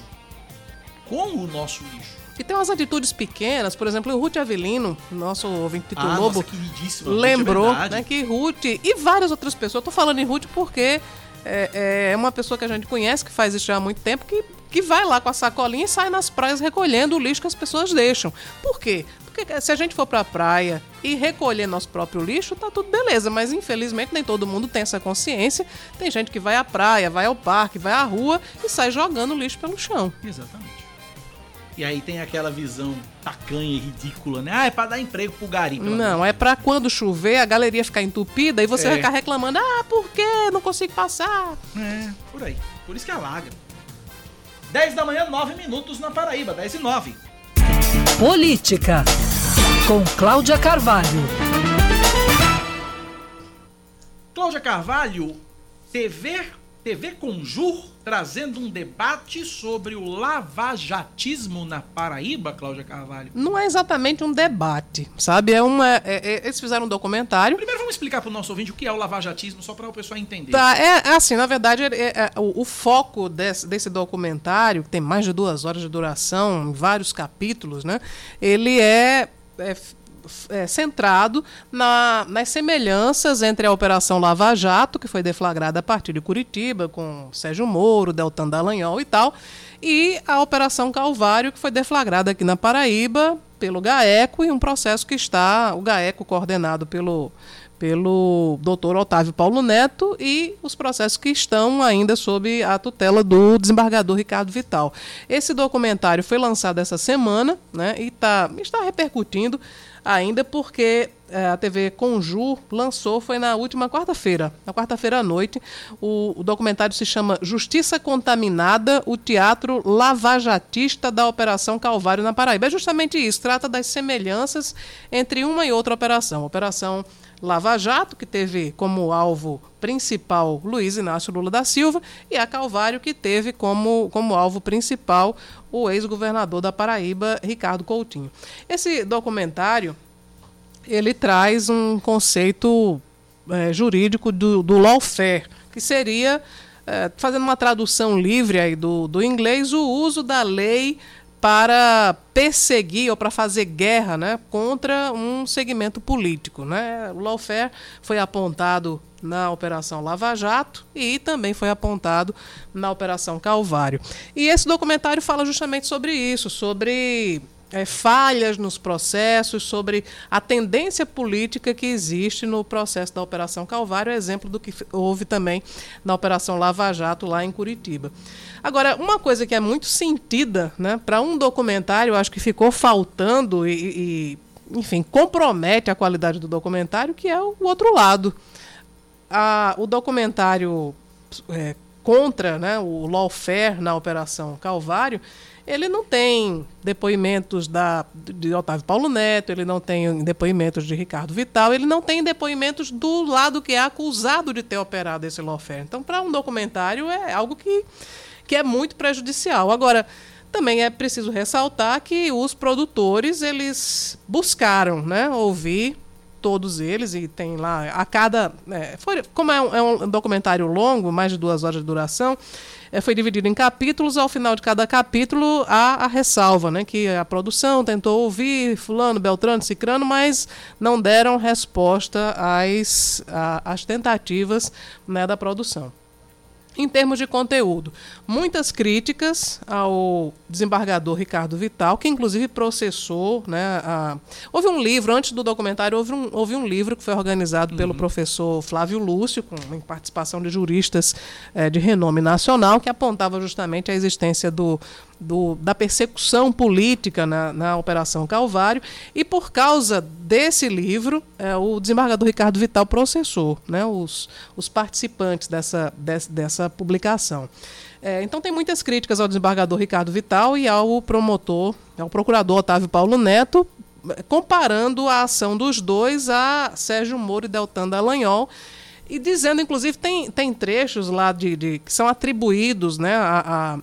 Com o nosso lixo. E tem umas atitudes pequenas, por exemplo, o Ruth Avelino, nosso ouvinte Tito Ah, Lobo, nossa. Ruth, lembrou é né, que Ruth e várias outras pessoas, eu tô falando em Ruth porque é, é uma pessoa que a gente conhece, que faz isso já há muito tempo, que, que vai lá com a sacolinha e sai nas praias recolhendo o lixo que as pessoas deixam. Por quê? Porque se a gente for pra praia e recolher nosso próprio lixo, tá tudo beleza, mas infelizmente nem todo mundo tem essa consciência. Tem gente que vai à praia, vai ao parque, vai à rua e sai jogando lixo pelo chão. Exatamente. E aí tem aquela visão tacanha e ridícula, né? Ah, é pra dar emprego pro gari. pelo amor Não, é pra quando chover a galeria ficar entupida e você É. vai ficar reclamando: ah, por quê? Não consigo passar. É, por aí. Por isso que alaga. 10 da manhã, 9 minutos na Paraíba, 10 e 9. Política, com Cláudia Carvalho. Cláudia Carvalho, TV, TV Conjur, trazendo um debate sobre o lavajatismo na Paraíba, Cláudia Carvalho. Não é exatamente um debate, sabe? É uma. é- é- eles fizeram um documentário. Primeiro vamos explicar pro nosso ouvinte o que é o lavajatismo, só para o pessoal entender. Tá, é, é assim, na verdade, é- é- o, o foco desse, desse documentário, que tem mais de duas horas de duração, vários capítulos, né? Ele é, é centrado na- nas semelhanças entre a Operação Lava Jato, que foi deflagrada a partir de Curitiba, com Sérgio Moro, Deltan Dallagnol e tal, e a Operação Calvário, que foi deflagrada aqui na Paraíba pelo GAECO, e um processo que está, o GAECO coordenado pelo pelo doutor Otávio Paulo Neto e os processos que estão ainda sob a tutela do desembargador Ricardo Vital. Esse documentário foi lançado essa semana né, e tá, está repercutindo ainda porque eh, a TV Conjur lançou, foi na última quarta-feira, na quarta-feira à noite. O, o documentário se chama Justiça Contaminada, o teatro lavajatista da Operação Calvário na Paraíba. É justamente isso, trata das semelhanças entre uma e outra operação. Operação Lava Jato, que teve como alvo principal Luiz Inácio Lula da Silva, e a Calvário, que teve como, como alvo principal o ex-governador da Paraíba, Ricardo Coutinho. Esse documentário ele traz um conceito eh, jurídico do, do lawfare, que seria, eh, fazendo uma tradução livre aí do, do inglês, o uso da lei para perseguir ou para fazer guerra né, contra um segmento político. Né? O lawfare foi apontado na Operação Lava Jato e também foi apontado na Operação Calvário. E esse documentário fala justamente sobre isso, sobre é, falhas nos processos, sobre a tendência política que existe no processo da Operação Calvário, exemplo do que houve também na Operação Lava Jato lá em Curitiba. Agora, uma coisa que é muito sentida né, para um documentário, acho que ficou faltando e, e, enfim, compromete a qualidade do documentário, que é o outro lado. A- o documentário é, contra né, o lawfare na Operação Calvário, ele não tem depoimentos da, de Otávio Paulo Neto, ele não tem depoimentos de Ricardo Vital, ele não tem depoimentos do lado que é acusado de ter operado esse lawfare. Então, para um documentário, é algo que, que é muito prejudicial. Agora, também é preciso ressaltar que os produtores, eles buscaram né, ouvir todos eles, e tem lá a cada. É, foi, como é um, é um, documentário longo, mais de duas horas de duração, é, foi dividido em capítulos. Ao final de cada capítulo, há a ressalva, né? Que a produção tentou ouvir Fulano, Beltrano, Cicrano, mas não deram resposta às, às tentativas né, da produção. Em termos de conteúdo, muitas críticas ao desembargador Ricardo Vital, que inclusive processou. Né, a... Houve um livro, antes do documentário, houve um, houve um livro que foi organizado uhum. pelo professor Flávio Lúcio, com participação de juristas é, de renome nacional, que apontava justamente a existência do do, da persecução política na, na Operação Calvário, e por causa desse livro, é, o desembargador Ricardo Vital processou né, os, os participantes dessa, dessa, dessa publicação. É, então tem muitas críticas ao desembargador Ricardo Vital e ao promotor, ao procurador Otávio Paulo Neto, comparando a ação dos dois a Sérgio Moro e Deltan Dallagnol, e dizendo, inclusive, tem, tem trechos lá de, de que são atribuídos né, a,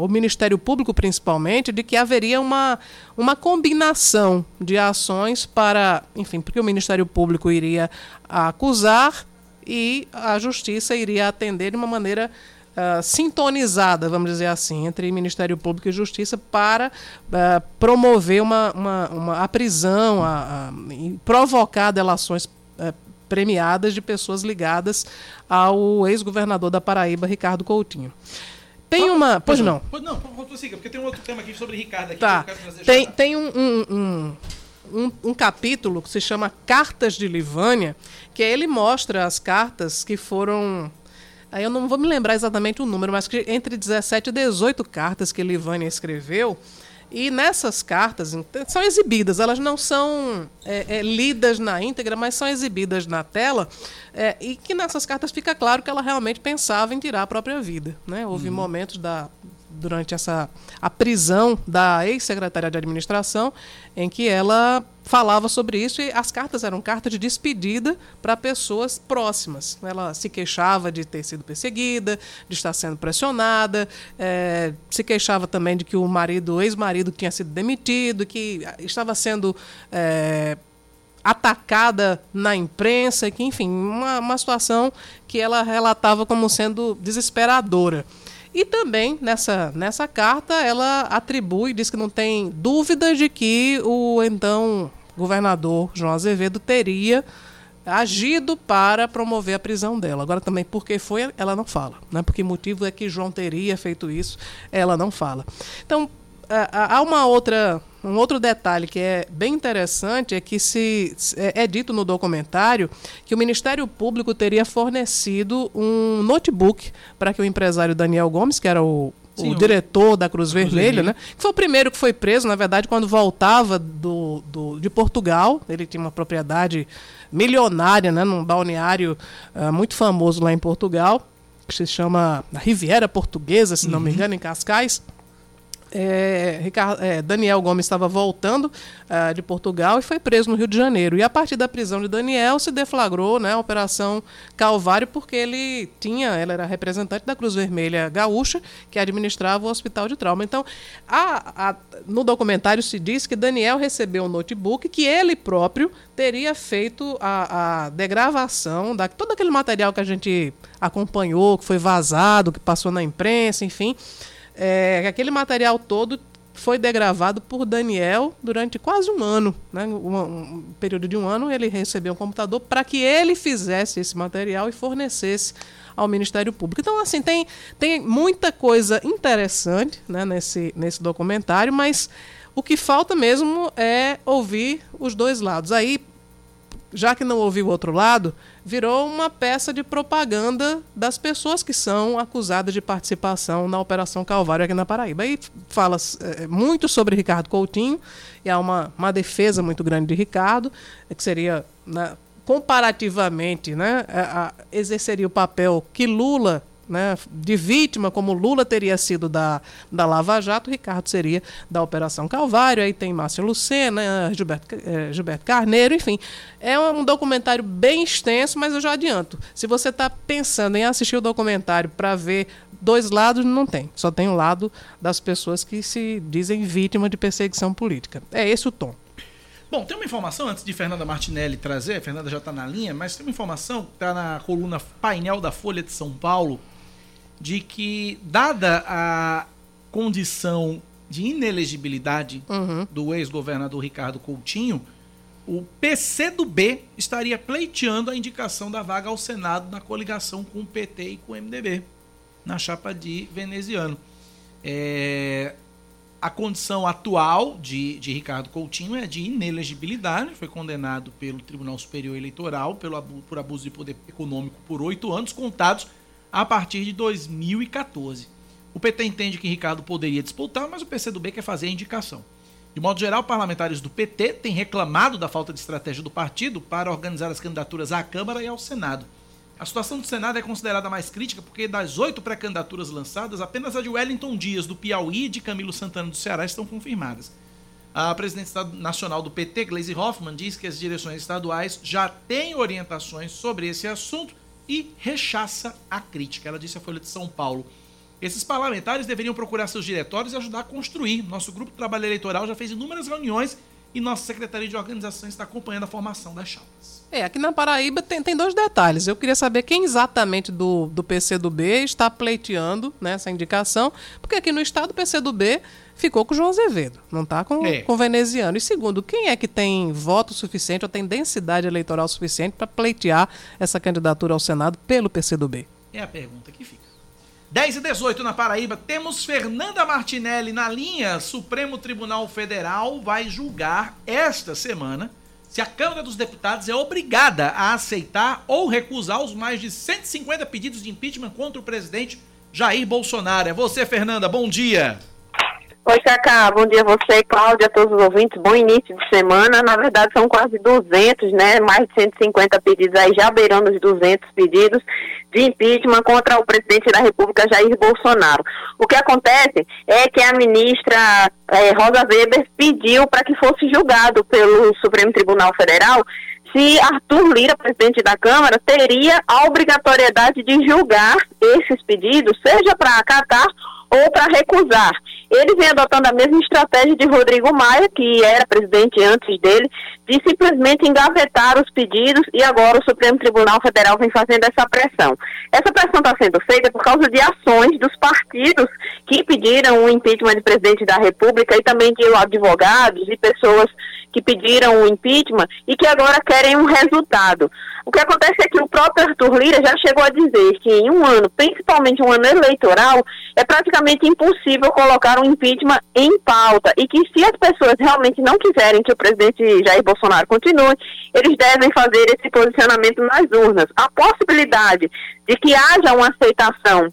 o Ministério Público, principalmente, de que haveria uma, uma combinação de ações para, enfim, porque o Ministério Público iria acusar e a Justiça iria atender de uma maneira Uh, sintonizada, vamos dizer assim, entre Ministério Público e Justiça para uh, promover uma, uma, uma, a prisão, a, a, provocar delações uh, premiadas de pessoas ligadas ao ex-governador da Paraíba, Ricardo Coutinho. Tem uma. Pois não. Pois não, siga, porque tem um outro tema aqui sobre Ricardo aqui tá. Tem, tem um, um, um, um, capítulo que se chama Cartas de Livânia, que ele mostra as cartas que foram. Aí eu não vou me lembrar exatamente o número, mas que entre 17 e 18 cartas que Livânia escreveu e nessas cartas são exibidas, elas não são é, é, lidas na íntegra, mas são exibidas na tela, é, e que nessas cartas fica claro que ela realmente pensava em tirar a própria vida. Né? Houve uhum. momentos da, durante essa a prisão da ex-secretária de administração, em que ela falava sobre isso e as cartas eram cartas de despedida para pessoas próximas. Ela se queixava de ter sido perseguida, de estar sendo pressionada, é, se queixava também de que o marido, o ex-marido, tinha sido demitido, que estava sendo é, atacada na imprensa, que enfim, uma, uma situação que ela relatava como sendo desesperadora. E também nessa, nessa carta ela atribui, diz que não tem dúvida de que o então governador João Azevedo teria agido para promover a prisão dela. Agora também porque foi, ela não fala, né? Porque motivo é que João teria feito isso, ela não fala. Então, há uma outra um outro detalhe que é bem interessante é que se é, é, dito no documentário que o Ministério Público teria fornecido um notebook para que o empresário Daniel Gomes, que era o, Sim, o diretor da Cruz, Cruz Vermelha, né? Que foi o primeiro que foi preso, na verdade, quando voltava do, do, de Portugal. Ele tinha uma propriedade milionária, né? Num balneário uh, muito famoso lá em Portugal, que se chama Riviera Portuguesa, se uhum. não me uhum. engano, em Cascais é, Ricardo, é, Daniel Gomes estava voltando uh, de Portugal e foi preso no Rio de Janeiro. E a partir da prisão de Daniel se deflagrou né, a Operação Calvário, porque ele tinha, ela era representante da Cruz Vermelha Gaúcha, que administrava o Hospital de Trauma. Então, a, a, no documentário se diz que Daniel recebeu um notebook que ele próprio teria feito a, a degravação da todo aquele material que a gente acompanhou, que foi vazado, que passou na imprensa, enfim é, aquele material todo foi degravado por Daniel durante quase um ano, né? um, um período de um ano, ele recebeu um computador para que ele fizesse esse material e fornecesse ao Ministério Público. Então, assim, tem, tem muita coisa interessante né, nesse, nesse documentário, mas o que falta mesmo é ouvir os dois lados. Aí, já que não ouviu o outro lado, virou uma peça de propaganda das pessoas que são acusadas de participação na Operação Calvário aqui na Paraíba. E fala é, muito sobre Ricardo Coutinho, e há uma, uma defesa muito grande de Ricardo, que seria, né, comparativamente, né, a, a, exerceria o papel que Lula né, de vítima, como Lula teria sido da, da Lava Jato, Ricardo seria da Operação Calvário, aí tem Márcia Lucena, Gilberto, é, Gilberto Carneiro, enfim. É um documentário bem extenso, mas eu já adianto. Se você está pensando em assistir o documentário para ver dois lados, não tem. Só tem o lado das pessoas que se dizem vítima de perseguição política. É esse o tom. Bom, tem uma informação antes de Fernanda Martinelli trazer, a Fernanda já está na linha, mas tem uma informação que está na coluna painel da Folha de São Paulo, de que, dada a condição de inelegibilidade Uhum. do ex-governador Ricardo Coutinho, o PCdoB estaria pleiteando a indicação da vaga ao Senado na coligação com o PT e com o MDB, na chapa de veneziano. É, a condição atual de, de Ricardo Coutinho é de inelegibilidade, foi condenado pelo Tribunal Superior Eleitoral pelo por abuso de poder econômico por oito anos, contados a partir de 2014. O PT entende que Ricardo poderia disputar, mas o PCdoB quer fazer a indicação. De modo geral, parlamentares do PT têm reclamado da falta de estratégia do partido para organizar as candidaturas à Câmara e ao Senado. A situação do Senado é considerada mais crítica porque das oito pré-candidaturas lançadas, apenas a de Wellington Dias, do Piauí, e de Camilo Santana, do Ceará, estão confirmadas. A presidente nacional do PT, Gleisi Hoffmann, diz que as direções estaduais já têm orientações sobre esse assunto e rechaça a crítica. Ela disse à Folha de São Paulo. Esses parlamentares deveriam procurar seus diretórios e ajudar a construir. Nosso grupo de trabalho eleitoral já fez inúmeras reuniões e nossa Secretaria de Organização está acompanhando a formação das chapas. É, aqui na Paraíba tem, tem dois detalhes. Eu queria saber quem exatamente do, do PCdoB está pleiteando né, essa indicação, porque aqui no estado o PCdoB ficou com o João Azevedo, não está com, É. com o veneziano. E segundo, quem é que tem voto suficiente ou tem densidade eleitoral suficiente para pleitear essa candidatura ao Senado pelo PCdoB? É a pergunta que fica. 10 e 18 na Paraíba, temos Fernanda Martinelli na linha. Supremo Tribunal Federal vai julgar esta semana se a Câmara dos Deputados é obrigada a aceitar ou recusar os mais de 150 pedidos de impeachment contra o presidente Jair Bolsonaro. É você, Fernanda, bom dia. Oi, Cacá, bom dia a você, Cláudia, a todos os ouvintes, bom início de semana, na verdade são quase 200, né, mais de 150 pedidos aí, já beirando os 200 pedidos de impeachment contra o presidente da República, Jair Bolsonaro. O que acontece é que a ministra eh, Rosa Weber pediu para que fosse julgado pelo Supremo Tribunal Federal se Arthur Lira, presidente da Câmara, teria a obrigatoriedade de julgar esses pedidos, seja para acatar ou para recusar. Ele vem adotando a mesma estratégia de Rodrigo Maia, que era presidente antes dele, de simplesmente engavetar os pedidos e agora o Supremo Tribunal Federal vem fazendo essa pressão. Essa pressão está sendo feita por causa de ações dos partidos que pediram o impeachment de presidente da República e também de advogados e pessoas que pediram o impeachment e que agora querem um resultado. O que acontece é que o próprio Arthur Lira já chegou a dizer que em um ano, principalmente um ano eleitoral, é praticamente impossível colocar um impeachment em pauta e que se as pessoas realmente não quiserem que o presidente Jair Bolsonaro continue, eles devem fazer esse posicionamento nas urnas. A possibilidade de que haja uma aceitação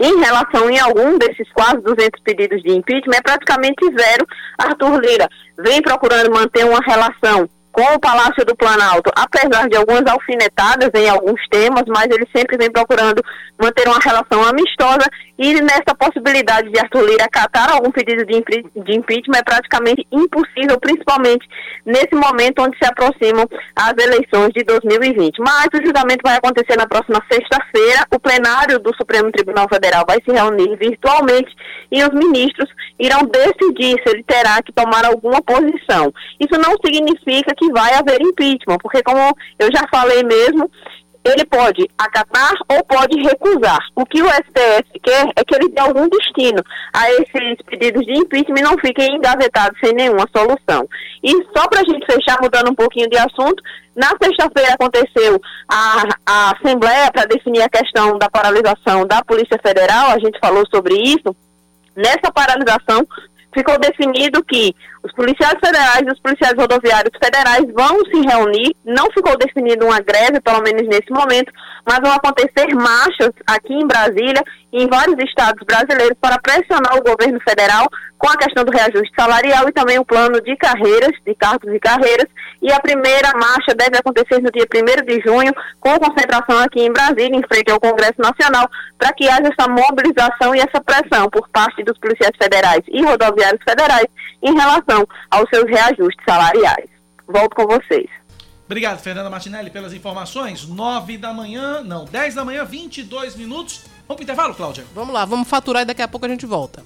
em relação em algum desses quase 200 pedidos de impeachment é praticamente zero. Arthur Lira vem procurando manter uma relação com o Palácio do Planalto, apesar de algumas alfinetadas em alguns temas, mas ele sempre vem procurando manter uma relação amistosa e nessa possibilidade de Arthur Lira acatar algum pedido de, de impeachment é praticamente impossível, principalmente nesse momento onde se aproximam as eleições de 2020. Mas o julgamento vai acontecer na próxima sexta-feira, o plenário do Supremo Tribunal Federal vai se reunir virtualmente e os ministros irão decidir se ele terá que tomar alguma posição. Isso não significa que vai haver impeachment, porque como eu já falei mesmo, ele pode acatar ou pode recusar. O que o STF quer é que ele dê algum destino a esses pedidos de impeachment e não fiquem engavetados sem nenhuma solução. E só para a gente fechar, mudando um pouquinho de assunto, na sexta-feira aconteceu a, a Assembleia para definir a questão da paralisação da Polícia Federal, a gente falou sobre isso. Nessa paralisação, ficou definido que os policiais federais e os policiais rodoviários federais vão se reunir. Não ficou definido uma greve, pelo menos nesse momento, mas vão acontecer marchas aqui em Brasília e em vários estados brasileiros para pressionar o governo federal com a questão do reajuste salarial e também o plano de carreiras, de cargos e carreiras. E a primeira marcha deve acontecer no dia 1 de junho, com concentração aqui em Brasília, em frente ao Congresso Nacional, para que haja essa mobilização e essa pressão por parte dos policiais federais e rodoviários federais em relação aos seus reajustes salariais. Volto com vocês. Obrigado, Fernanda Martinelli, pelas informações. 9 da manhã, não, 10 da manhã, 22 minutos. Vamos pro intervalo, Cláudia? Vamos lá, vamos faturar e daqui a pouco a gente volta.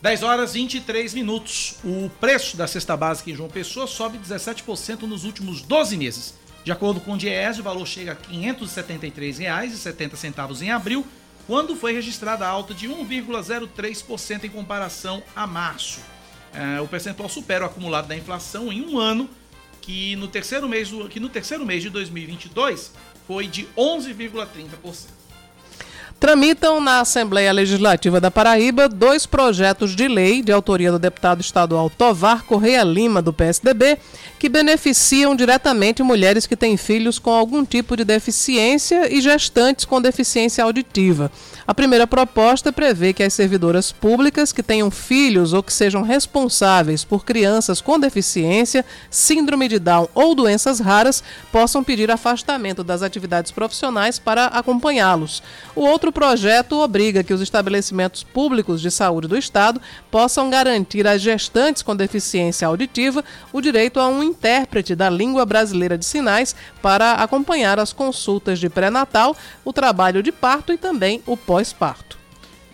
10 horas 23 minutos. O preço da cesta básica em João Pessoa sobe 17% nos últimos 12 meses. De acordo com o Diese, o valor chega a R$ 573,70 em abril, quando foi registrada a alta de 1,03% em comparação a março. É, o percentual supera o acumulado da inflação em um ano, que no terceiro mês, que no terceiro mês de 2022 foi de 11,30%. Tramitam na Assembleia Legislativa da Paraíba dois projetos de lei de autoria do deputado estadual Tovar Correia Lima, do PSDB, que beneficiam diretamente mulheres que têm filhos com algum tipo de deficiência e gestantes com deficiência auditiva. A primeira proposta prevê que as servidoras públicas que tenham filhos ou que sejam responsáveis por crianças com deficiência, síndrome de Down ou doenças raras possam pedir afastamento das atividades profissionais para acompanhá-los. O outro projeto obriga que os estabelecimentos públicos de saúde do Estado possam garantir às gestantes com deficiência auditiva o direito a um intérprete da língua brasileira de sinais para acompanhar as consultas de pré-natal, o trabalho de parto e também o pós pós-parto.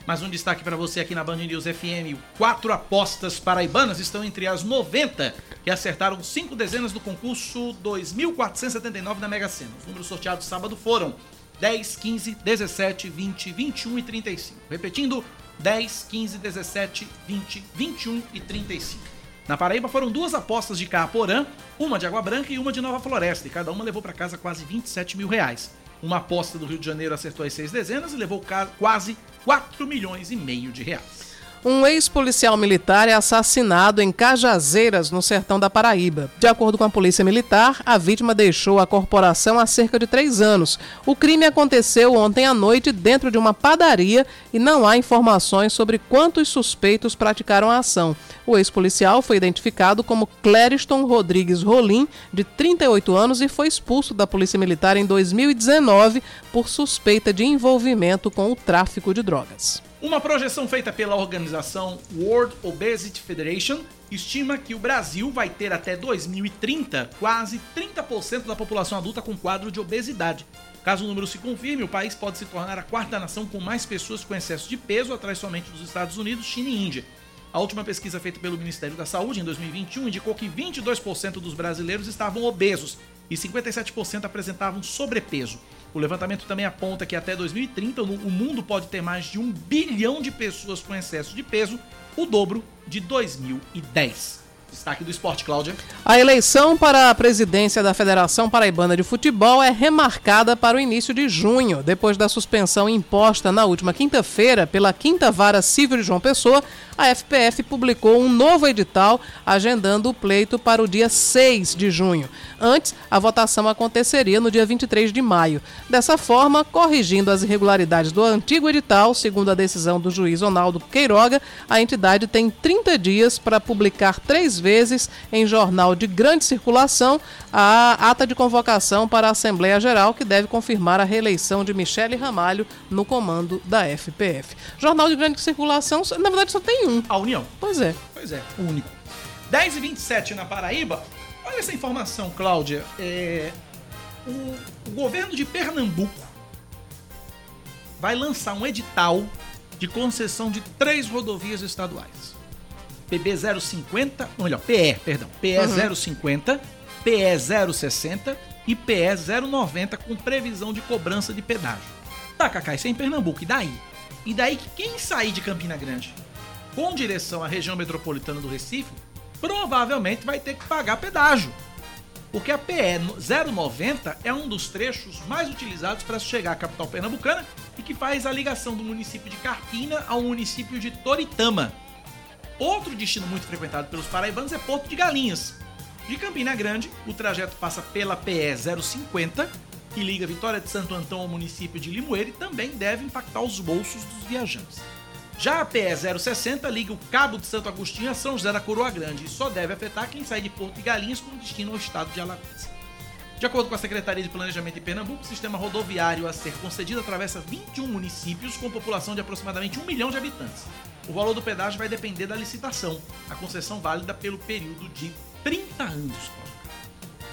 Mais um destaque para você aqui na Band News FM. Quatro apostas paraibanas estão entre as 90 que acertaram cinco dezenas do concurso 2479 da Mega Sena. Os números sorteados sábado foram 10, 15, 17, 20, 21 e 35. Repetindo, 10, 15, 17, 20, 21 e 35. Na Paraíba foram duas apostas de Caaporã, uma de Água Branca e uma de Nova Floresta, e cada uma levou para casa quase 27 mil reais. Uma aposta do Rio de Janeiro acertou as seis dezenas e levou quase 4 milhões e meio de reais. Um ex-policial militar é assassinado em Cajazeiras, no sertão da Paraíba. De acordo com a Polícia Militar, a vítima deixou a corporação há cerca de três anos. O crime aconteceu ontem à noite dentro de uma padaria e não há informações sobre quantos suspeitos praticaram a ação. O ex-policial foi identificado como Clériston Rodrigues Rolim, de 38 anos, e foi expulso da Polícia Militar em 2019 por suspeita de envolvimento com o tráfico de drogas. Uma projeção feita pela organização World Obesity Federation estima que o Brasil vai ter até 2030 quase 30% da população adulta com quadro de obesidade. Caso o número se confirme, o país pode se tornar a quarta nação com mais pessoas com excesso de peso, atrás somente dos Estados Unidos, China e Índia. A última pesquisa feita pelo Ministério da Saúde em 2021 indicou que 22% dos brasileiros estavam obesos e 57% apresentavam sobrepeso. O levantamento também aponta que até 2030 o mundo pode ter mais de um bilhão de pessoas com excesso de peso, o dobro de 2010. Destaque do esporte, Cláudia. A eleição para a presidência da Federação Paraibana de Futebol é remarcada para o início de junho, depois da suspensão imposta na última quinta-feira pela Quinta Vara Civil de João Pessoa. A FPF publicou um novo edital agendando o pleito para o dia 6 de junho. Antes, a votação aconteceria no dia 23 de maio. Dessa forma, corrigindo as irregularidades do antigo edital, segundo a decisão do juiz Ronaldo Queiroga, a entidade tem 30 dias para publicar três vezes em jornal de grande circulação a ata de convocação para a Assembleia Geral, que deve confirmar a reeleição de Michele Ramalho no comando da FPF. Jornal de grande circulação, na verdade, só tem um. A União. Pois é. Pois é, o único. 10 e 27 na Paraíba. Olha essa informação, Cláudia. É, o, o governo de Pernambuco vai lançar um edital de concessão de três rodovias estaduais. PB 050, ou melhor, PE, perdão, PE uhum. 050, PE 060 e PE 090 com previsão de cobrança de pedágio. Tá, Cacá, isso é em Pernambuco, e daí? E daí que quem sair de Campina Grande com direção à região metropolitana do Recife, provavelmente vai ter que pagar pedágio. Porque a PE 090 é um dos trechos mais utilizados para chegar à capital pernambucana e que faz a ligação do município de Carpina ao município de Toritama. Outro destino muito frequentado pelos paraibanos é Porto de Galinhas. De Campina Grande, o trajeto passa pela PE 050, que liga Vitória de Santo Antão ao município de Limoeiro e também deve impactar os bolsos dos viajantes. Já a PE 060 liga o Cabo de Santo Agostinho a São José da Coroa Grande e só deve afetar quem sai de Porto de Galinhas com destino ao estado de Alagoas. De acordo com a Secretaria de Planejamento de Pernambuco, o sistema rodoviário a ser concedido atravessa 21 municípios com população de aproximadamente 1 milhão de habitantes. O valor do pedágio vai depender da licitação. A concessão válida pelo período de 30 anos.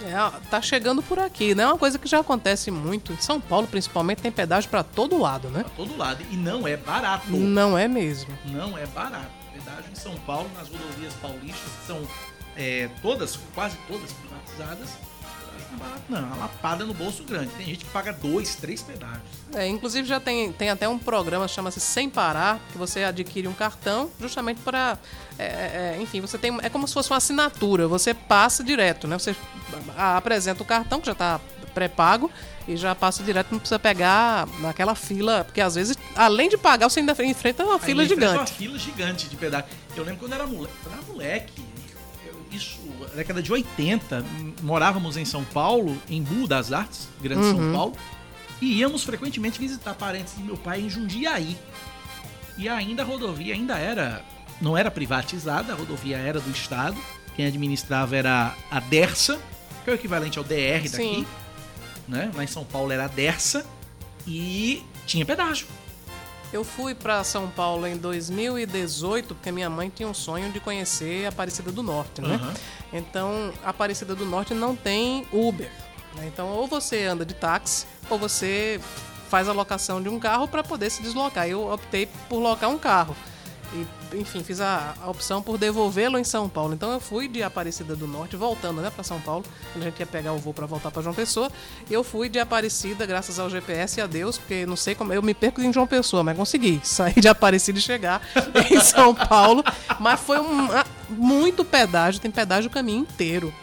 É, tá chegando por aqui, né? É uma coisa que já acontece muito. Em São Paulo, principalmente, tem pedágio para todo lado, né? Pra todo lado. E não é barato. Não é mesmo. Não é barato. pedágio em São Paulo, nas rodovias paulistas, que são é, todas, quase todas privatizadas. Não é barato, não, é uma lapada no bolso grande. Tem gente que paga dois, três pedágios. É, inclusive já tem, tem até um programa chama-se Sem Parar, que você adquire um cartão justamente para. É, é, enfim, você tem. É como se fosse uma assinatura, você passa direto, né? Você apresenta o cartão, que já está pré-pago, e já passa direto, não precisa pegar naquela fila, porque às vezes, além de pagar, você ainda enfrenta uma fila Ainda enfrenta gigante. uma fila gigante de pedágio. Eu lembro quando eu era moleque, eu era moleque eu- isso, década de 80, m- morávamos em São Paulo, em Búho das Artes, Grande São Uhum. Paulo, e íamos frequentemente visitar parentes de meu pai em Jundiaí. E ainda a rodovia ainda era, não era privatizada, a rodovia era do Estado, quem administrava era a Dersa, que é o equivalente ao DR daqui, Sim. né? Lá em São Paulo era a Dersa, e tinha pedágio. Eu fui para São Paulo em 2018 porque minha mãe tinha um sonho de conhecer a Aparecida do Norte, né? Aham. Então, a Aparecida do Norte não tem Uber. né? Então, ou você anda de táxi, ou você faz a locação de um carro para poder se deslocar. Eu optei por locar um carro. E, enfim, fiz a, a opção por devolvê-lo em São Paulo. Então eu fui de Aparecida do Norte, voltando né, para São Paulo, quando a gente ia pegar o voo para voltar para João Pessoa. Eu fui de Aparecida, graças ao GPS e a Deus, porque não sei como. Eu me perco em João Pessoa, mas consegui [LAUGHS] sair de Aparecida e chegar [LAUGHS] em São Paulo. Mas foi um, muito pedágio, tem pedágio o caminho inteiro.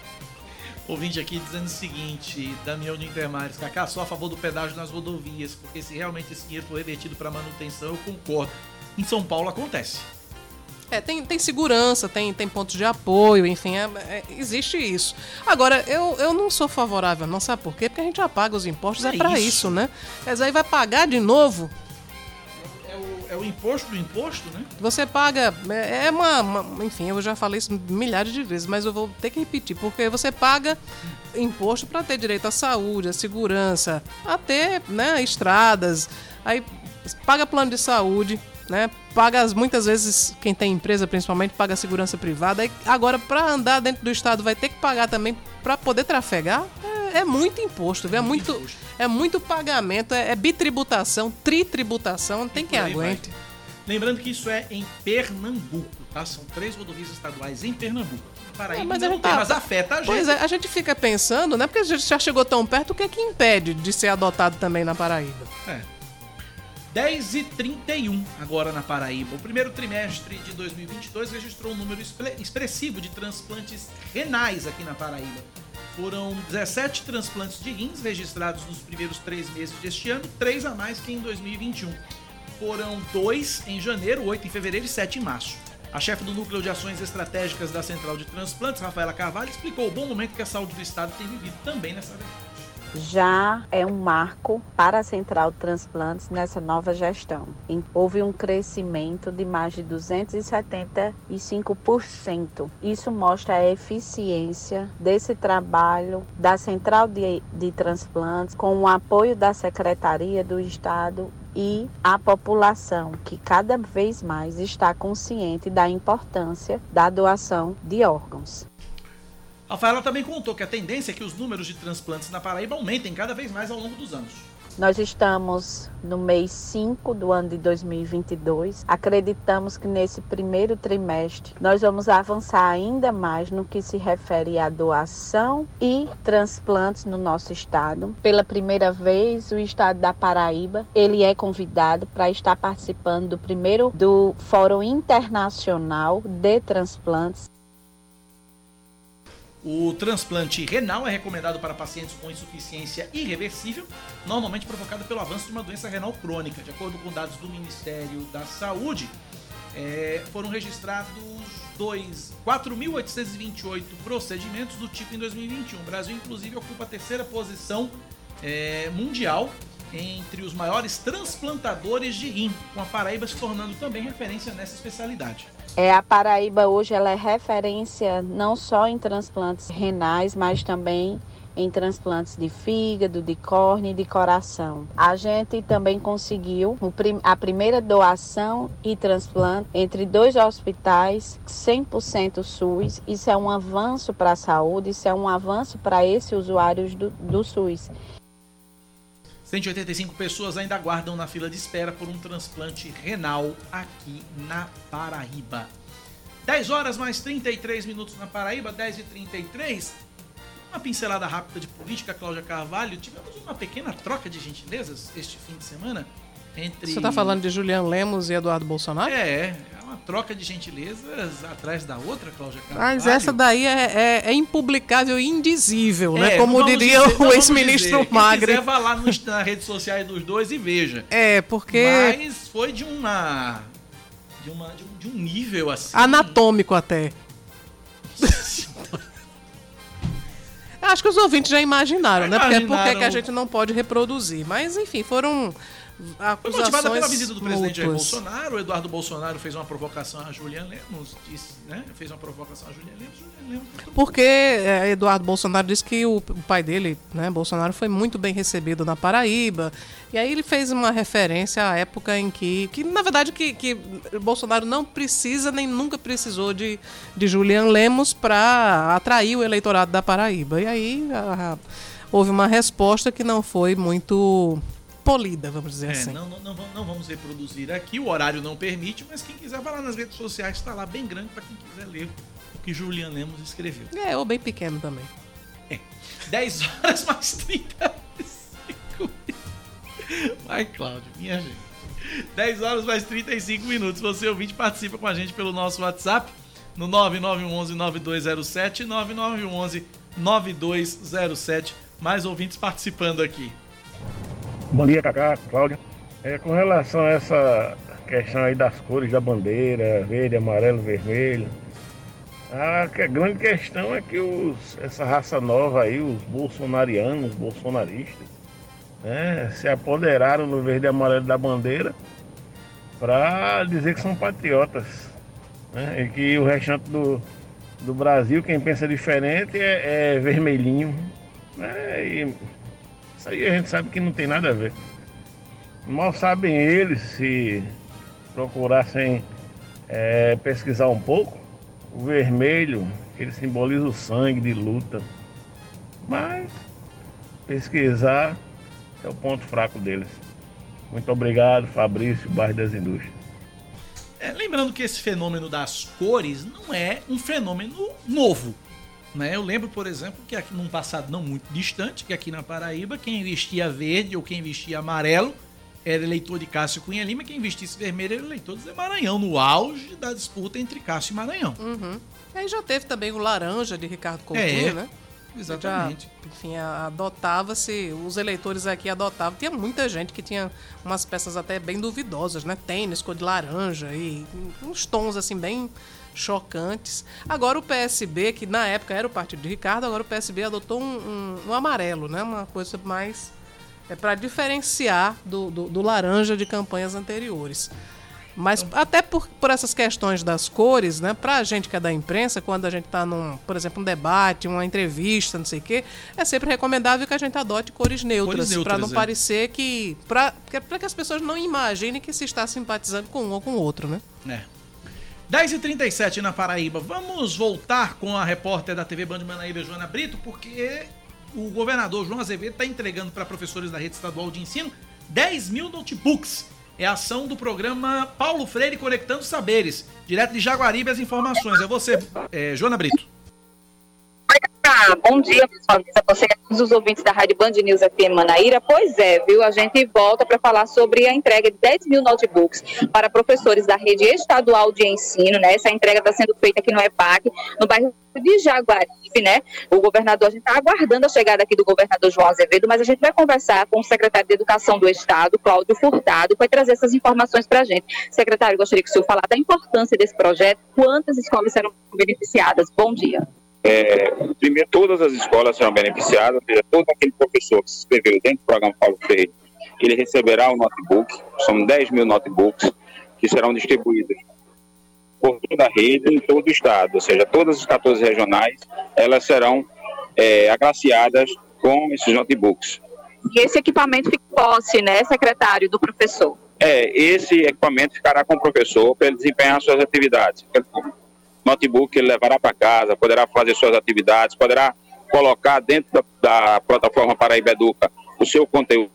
Ouvinte aqui dizendo o seguinte, Damião de Intermares, Cacá, sou a favor do pedágio nas rodovias, porque se realmente esse dinheiro for revertido para manutenção, eu concordo. Em São Paulo acontece. É, tem, tem segurança, tem, tem pontos de apoio, enfim, é- é- existe isso. Agora, eu, eu não sou favorável, não sabe por quê? Porque a gente já paga os impostos, é, É pra isso. isso, né? Mas aí vai pagar de novo, É o, é imposto do imposto, né? você paga. É é uma, uma- Enfim, eu já falei isso milhares de vezes, mas eu vou ter que repetir, porque você paga imposto para ter direito à saúde, à segurança, a ter né, estradas, aí paga plano de saúde. Né, paga as- muitas vezes quem tem empresa principalmente paga a segurança privada aí, agora para andar dentro do estado vai ter que pagar também para poder trafegar é, é muito imposto viu? é muito imposto. é muito pagamento é, é bitributação tritributação não tem quem aí vai. aguente Lembrando que isso é em Pernambuco, tá? São três rodovias estaduais em Pernambuco. Paraíba É, mas ainda a não gente tem, tá- mas afeta a gente. Pois é, a gente fica pensando, né? Porque a gente já chegou tão perto, o que é que impede de ser adotado também na Paraíba? É. 10 e 31 agora na Paraíba. O primeiro trimestre de 2022 registrou um número expre- expressivo de transplantes renais aqui na Paraíba. Foram 17 transplantes de rins registrados nos primeiros três meses deste ano, três a mais que em 2021. Foram dois em janeiro, oito em fevereiro e sete em março. A chefe do Núcleo de Ações Estratégicas da Central de Transplantes, Rafaela Carvalho, explicou o bom momento que a saúde do Estado tem vivido também nessa. Já é um marco para a Central Transplantes nessa nova gestão. Houve um crescimento de mais de 275%. Isso mostra a eficiência desse trabalho da Central de, de Transplantes com o apoio da Secretaria do Estado e a população que cada vez mais está consciente da importância da doação de órgãos. Rafaela também contou que a tendência é que os números de transplantes na Paraíba aumentem cada vez mais ao longo dos anos. Nós estamos no mês 5 do ano de 2022. Acreditamos que nesse primeiro trimestre nós vamos avançar ainda mais no que se refere à doação e transplantes no nosso estado. Pela primeira vez, o estado da Paraíba, ele é convidado para estar participando do primeiro do Fórum Internacional de Transplantes O transplante renal é recomendado para pacientes com insuficiência irreversível, normalmente provocada pelo avanço de uma doença renal crônica. De acordo com dados do Ministério da Saúde, é, foram registrados dois- 4.828 procedimentos do tipo em 2021. O Brasil, inclusive, ocupa a terceira posição é, mundial entre os maiores transplantadores de rim, com a Paraíba se tornando também referência nessa especialidade. É, a Paraíba hoje ela é referência não só em transplantes renais, mas também em transplantes de fígado, de córnea e de coração. A gente também conseguiu a primeira doação e transplante entre dois hospitais 100% SUS. Isso é um avanço para a saúde, isso é um avanço para esses usuários do, do SUS. 185 pessoas ainda aguardam na fila de espera por um transplante renal aqui na Paraíba. 10 horas mais 33 minutos na Paraíba, 10 e 33 Uma pincelada rápida de política, Cláudia Carvalho. Tivemos uma pequena troca de gentilezas este fim de semana entre. Você está falando de Julian Lemos e Eduardo Bolsonaro? É, é uma troca de gentilezas atrás da outra, Cláudia Carvalho. Mas essa daí é, é, é impublicável e indizível, né? É, Como vamos diria dizer- o ex-ministro. Magre. Quem quiser vá lá nos, nas redes sociais dos dois e veja. É, porque. Mas foi de uma. De, uma, de, um, de um nível assim. Anatômico até. [LAUGHS] Acho que os ouvintes já imaginaram, Já né? Porque é porque imaginaram. que a gente não pode reproduzir. Mas, enfim, foram Foi motivada pela visita do presidente Jair. Bolsonaro. O Eduardo Bolsonaro fez uma provocação a Julian Lemos. Disse, né? Fez uma provocação a Julian Lemos. Julian Lemos Porque é, Eduardo Bolsonaro disse que o, o pai dele, né, Bolsonaro, foi muito bem recebido na Paraíba. E aí ele fez uma referência à época em que, que na verdade, que, que Bolsonaro não precisa nem nunca precisou de, de Julian Lemos para atrair o eleitorado da Paraíba. E aí a- a- houve uma resposta que não foi muito polida, vamos dizer É, assim. não, não, não, vamos- não vamos reproduzir aqui, o horário não permite, mas quem quiser vai lá nas redes sociais, está lá bem grande para quem quiser ler o que Julian Lemos escreveu. É, ou bem pequeno também. 10 horas mais 35 Vai, Cláudio, minha gente. 10 horas mais 35 minutos. Você ouvinte participa com a gente pelo nosso WhatsApp no 9911-9207 9911-9207. Mais ouvintes participando aqui. Bom dia, Cacá, Cláudia. É, com relação a essa questão aí das cores da bandeira, verde, amarelo, vermelho, a grande questão é que os, essa raça nova aí, os bolsonarianos, bolsonaristas, né, se apoderaram no verde e amarelo da bandeira para dizer que são patriotas. Né, e que o restante do, do Brasil, quem pensa diferente, é, é vermelhinho. né, e isso aí a gente sabe que não tem nada a ver. Mal sabem eles se procurassem é, pesquisar um pouco. O vermelho, ele simboliza o sangue de luta. Mas pesquisar é o ponto fraco deles. Muito obrigado, Fabrício, Bairro das Indústrias. É, lembrando que esse fenômeno das cores não é um fenômeno novo. Né? Eu lembro, por exemplo, que aqui num passado não muito distante, que aqui na Paraíba, quem vestia verde ou quem vestia amarelo era eleitor de Cássio Cunha Lima, quem vestisse vermelho era eleitor de Zé Maranhão, no auge da disputa entre Cássio e Maranhão. Uhum. Aí já teve também o laranja de Ricardo Coutinho, É, né? exatamente. Já, enfim, adotava-se, os eleitores aqui adotavam. Tinha muita gente que tinha umas peças até bem duvidosas, né? Tênis cor de laranja e uns tons assim bem chocantes. Agora o PSB, que na época era o partido de Ricardo, agora o PSB adotou um, um- um amarelo, né? Uma coisa mais é para diferenciar do, do, do laranja de campanhas anteriores. Mas até por, por essas questões das cores, né? Pra gente que é da imprensa, quando a gente tá num, por exemplo, um debate, uma entrevista, não sei o quê, é sempre recomendável que a gente adote cores neutras, neutras, para não é. parecer que. para que as pessoas não imaginem que se está simpatizando com um ou com o outro, né? É. 10h37 na Paraíba. Vamos voltar com a repórter da TV Band Manaíra, Joana Brito, porque o governador João Azevedo está entregando para professores da rede estadual de ensino 10 mil notebooks. É a ação do programa Paulo Freire Conectando Saberes. Direto de Jaguaribe as informações. É você, é, Joana Brito. Bom dia, pessoal. Você a todos os ouvintes da Rádio Band News FM Manaíra. Pois é, viu? A gente volta para falar sobre a entrega de 10 mil notebooks para professores da rede estadual de ensino, né? Essa entrega está sendo feita aqui no EPAC, no bairro de Jaguaribe, né? O governador, a gente está aguardando a chegada aqui do governador João Azevedo, mas a gente vai conversar com o secretário de Educação do Estado, Cláudio Furtado, que vai trazer essas informações para a gente. Secretário, gostaria que o senhor falasse da importância desse projeto, quantas escolas serão beneficiadas. Bom dia. É, primeiro, todas as escolas serão beneficiadas, ou seja, todo aquele professor que se inscreveu dentro do programa Paulo Freire, ele receberá um notebook, são 10 mil notebooks que serão distribuídos por toda a rede em todo o estado, ou seja, todas as 14 regionais, elas serão é, agraciadas com esses notebooks. E esse equipamento fica posse, né, secretário, do professor? É, esse equipamento ficará com o professor para ele desempenhar suas atividades. Notebook ele levará para casa, poderá fazer suas atividades, poderá colocar dentro da, da plataforma Paraíba Educa o seu conteúdo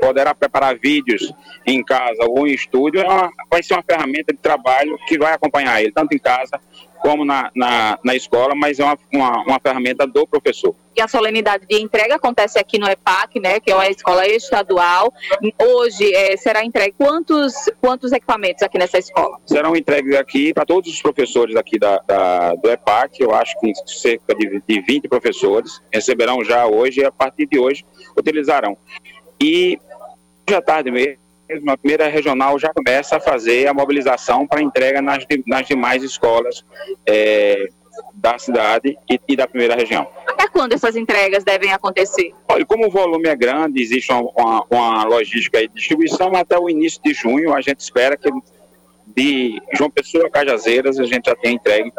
poderá preparar vídeos em casa ou em estúdio, é uma, vai ser uma ferramenta de trabalho que vai acompanhar ele, tanto em casa como na, na, na escola, mas é uma, uma, uma, ferramenta do professor. E a solenidade de entrega acontece aqui no EPAC, né, que é uma escola estadual. Hoje é, será entregue quantos, quantos equipamentos aqui nessa escola? Serão entregues aqui para todos os professores aqui da, da, do EPAC, eu acho que cerca de, de 20 professores receberão já hoje e a partir de hoje utilizarão. E hoje à tarde mesmo, a primeira regional já começa a fazer a mobilização para entrega nas, nas demais escolas é, da cidade e, e, da primeira região. Até quando essas entregas devem acontecer? Olha, como o volume é grande, existe uma, uma, uma logística de distribuição até o início de junho, a gente espera que de João Pessoa a Cajazeiras a gente já tenha entregue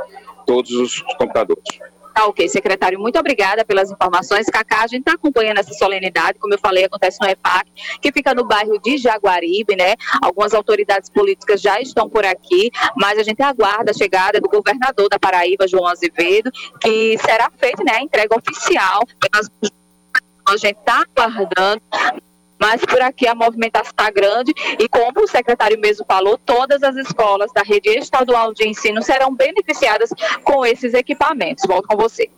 todos os computadores. Tá ok, secretário, muito obrigada pelas informações. Cacá, a gente está acompanhando essa solenidade, como eu falei, acontece no EPAC, que fica no bairro de Jaguaribe, né? Algumas autoridades políticas já estão por aqui, mas a gente aguarda a chegada do governador da Paraíba, João Azevedo, que será feita né, a entrega oficial. A gente está aguardando mas por aqui a movimentação está grande e como o secretário mesmo falou, todas as escolas da rede estadual de ensino serão beneficiadas com esses equipamentos. Volto com você.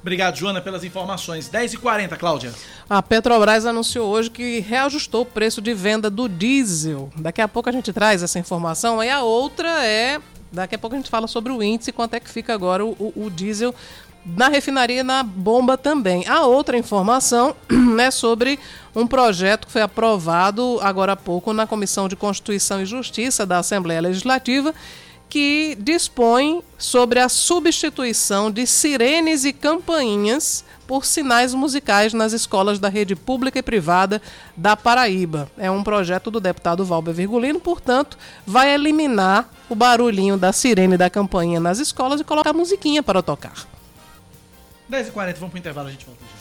Obrigado, Joana, pelas informações. 10h40, Cláudia. A Petrobras anunciou hoje que reajustou o preço de venda do diesel. Daqui a pouco a gente traz essa informação. E a outra é. Daqui a pouco a gente fala sobre o índice, quanto é que fica agora o, o, o diesel na refinaria na bomba também. A outra informação [CLEARS THROAT] é sobre um projeto que foi aprovado agora há pouco na Comissão de Constituição e Justiça da Assembleia Legislativa, que dispõe sobre a substituição de sirenes e campainhas por sinais musicais nas escolas da rede pública e privada da Paraíba. É um projeto do deputado Valber Virgulino, portanto, vai eliminar o barulhinho da sirene e da campainha nas escolas e colocar musiquinha para tocar. 10h40, vamos pro intervalo, a gente volta já.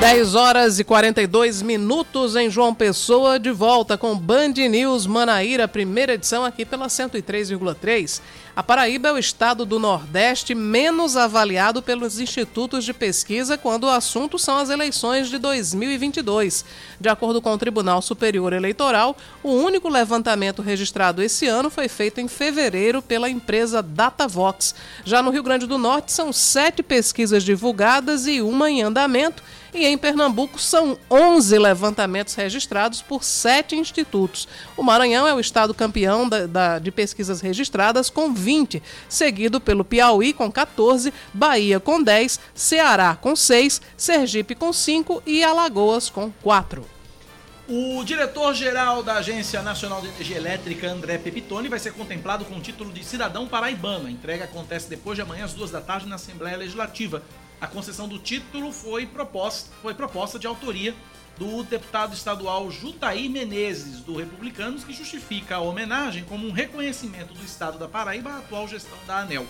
10 horas e 42 minutos em João Pessoa, de volta com Band News Manaíra, primeira edição aqui pela 103,3. A Paraíba é o estado do Nordeste menos avaliado pelos institutos de pesquisa quando o assunto são as eleições de 2022. De acordo com o Tribunal Superior Eleitoral, o único levantamento registrado esse ano foi feito em fevereiro pela empresa Datavox. Já no Rio Grande do Norte, são sete pesquisas divulgadas e uma em andamento e em Pernambuco são 11 levantamentos registrados por sete institutos. O Maranhão é o estado campeão da, da, de pesquisas registradas com 20, seguido pelo Piauí com 14, Bahia com 10, Ceará com 6, Sergipe com 5 e Alagoas com 4. O diretor-geral da Agência Nacional de Energia Elétrica, André Pepitone, vai ser contemplado com o título de cidadão paraibano. A entrega acontece depois de amanhã, às duas da tarde, na Assembleia Legislativa. A concessão do título foi proposta, foi proposta de autoria do deputado estadual Jutaí Menezes, do Republicanos, que justifica a homenagem como um reconhecimento do estado da Paraíba à atual gestão da ANEL.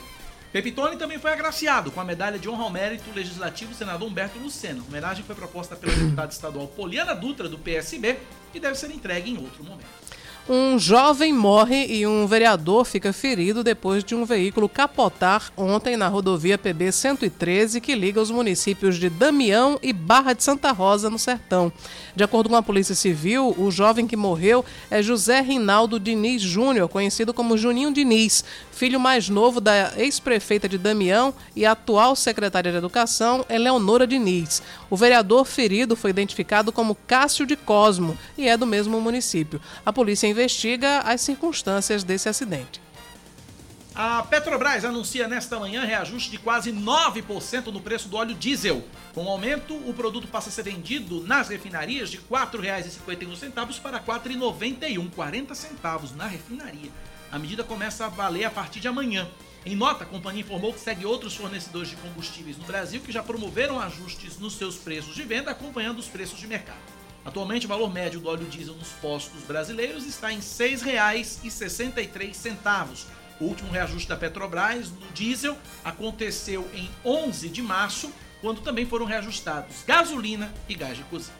Pepitone também foi agraciado com a medalha de honra ao mérito legislativo senador Humberto Lucena. A homenagem foi proposta pela deputada estadual Poliana Dutra, do PSB, e deve ser entregue em outro momento. Um jovem morre e um vereador fica ferido depois de um veículo capotar ontem na rodovia PB 113 que liga os municípios de Damião e Barra de Santa Rosa, no Sertão. De acordo com a Polícia Civil, o jovem que morreu é José Rinaldo Diniz Júnior, conhecido como Juninho Diniz, filho mais novo da ex-prefeita de Damião e atual secretária de Educação, Eleonora Diniz. O vereador ferido foi identificado como Cássio de Cosmo e é do mesmo município. A polícia investiga as circunstâncias desse acidente. A Petrobras anuncia nesta manhã reajuste de quase 9% no preço do óleo diesel. Com o aumento, o produto passa a ser vendido nas refinarias de R$ 4,51 para R$ 4,91, 40 centavos na refinaria. A medida começa a valer a partir de amanhã. Em nota, a companhia informou que segue outros fornecedores de combustíveis no Brasil que já promoveram ajustes nos seus preços de venda, acompanhando os preços de mercado. Atualmente, o valor médio do óleo diesel nos postos brasileiros está em R$ 6,63. O último reajuste da Petrobras no diesel aconteceu em 11 de março, quando também foram reajustados gasolina e gás de cozinha.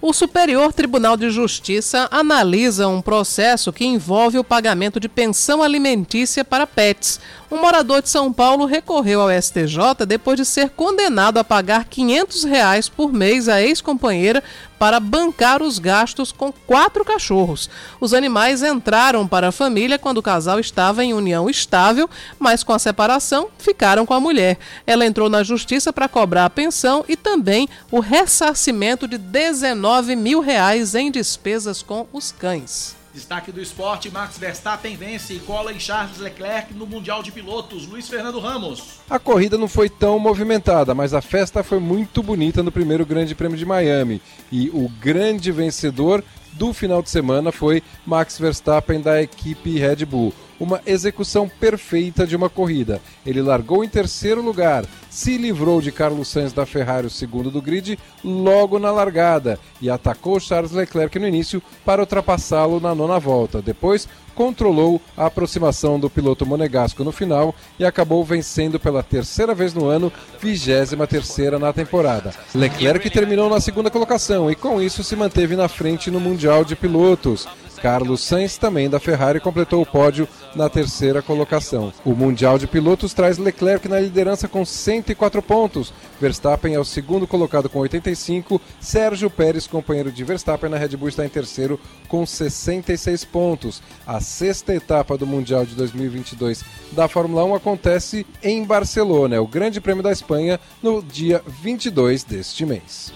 O Superior Tribunal de Justiça analisa um processo que envolve o pagamento de pensão alimentícia para pets. Um morador de São Paulo recorreu ao STJ depois de ser condenado a pagar 500 reais por mês à ex-companheira para bancar os gastos com quatro cachorros. Os animais entraram para a família quando o casal estava em união estável, mas com a separação ficaram com a mulher. Ela entrou na justiça para cobrar a pensão e também o ressarcimento de 19 mil reais em despesas com os cães. Destaque do esporte: Max Verstappen vence e cola em Charles Leclerc no Mundial de Pilotos. Luiz Fernando Ramos. A corrida não foi tão movimentada, mas a festa foi muito bonita no primeiro Grande Prêmio de Miami. E o grande vencedor do final de semana foi Max Verstappen da equipe Red Bull uma execução perfeita de uma corrida. Ele largou em terceiro lugar, se livrou de Carlos Sainz da Ferrari, o segundo do grid, logo na largada e atacou Charles Leclerc no início para ultrapassá-lo na nona volta. Depois, controlou a aproximação do piloto monegasco no final e acabou vencendo pela terceira vez no ano, 23 terceira na temporada. Leclerc terminou na segunda colocação e com isso se manteve na frente no Mundial de Pilotos. Carlos Sainz, também da Ferrari, completou o pódio na terceira colocação. O Mundial de Pilotos traz Leclerc na liderança com 104 pontos. Verstappen é o segundo colocado com 85. Sérgio Pérez, companheiro de Verstappen na Red Bull, está em terceiro com 66 pontos. A sexta etapa do Mundial de 2022 da Fórmula 1 acontece em Barcelona, o Grande Prêmio da Espanha, no dia 22 deste mês.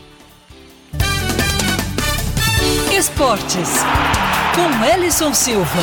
Esportes, com Ellison Silva.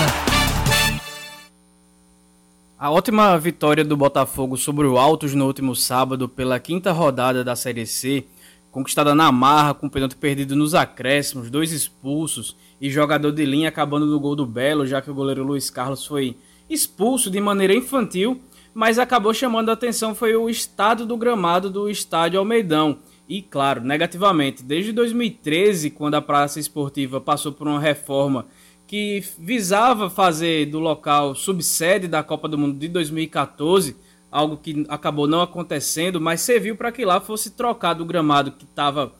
A ótima vitória do Botafogo sobre o Altos no último sábado pela quinta rodada da Série C, conquistada na marra, com o pênalti perdido nos acréscimos, dois expulsos e jogador de linha acabando no gol do Belo, já que o goleiro Luiz Carlos foi expulso de maneira infantil, mas acabou chamando a atenção foi o estado do gramado do estádio Almeidão, e, claro, negativamente. Desde 2013, quando a Praça Esportiva passou por uma reforma que visava fazer do local subsede da Copa do Mundo de 2014, algo que acabou não acontecendo, mas serviu para que lá fosse trocado o gramado que estava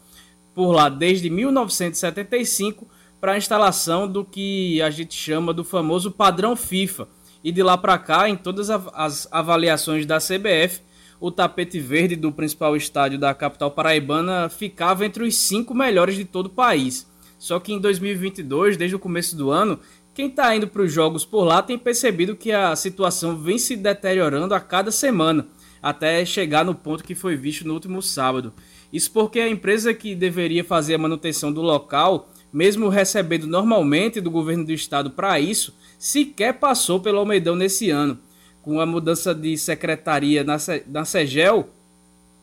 por lá desde 1975 para a instalação do que a gente chama do famoso padrão FIFA. E de lá para cá, em todas as avaliações da CBF, o tapete verde do principal estádio da capital paraibana ficava entre os cinco melhores de todo o país. Só que em 2022, desde o começo do ano, quem está indo para os jogos por lá tem percebido que a situação vem se deteriorando a cada semana, até chegar no ponto que foi visto no último sábado. Isso porque a empresa que deveria fazer a manutenção do local, mesmo recebendo normalmente do governo do estado para isso, sequer passou pelo Almeidão nesse ano com a mudança de secretaria na, na SEGEL,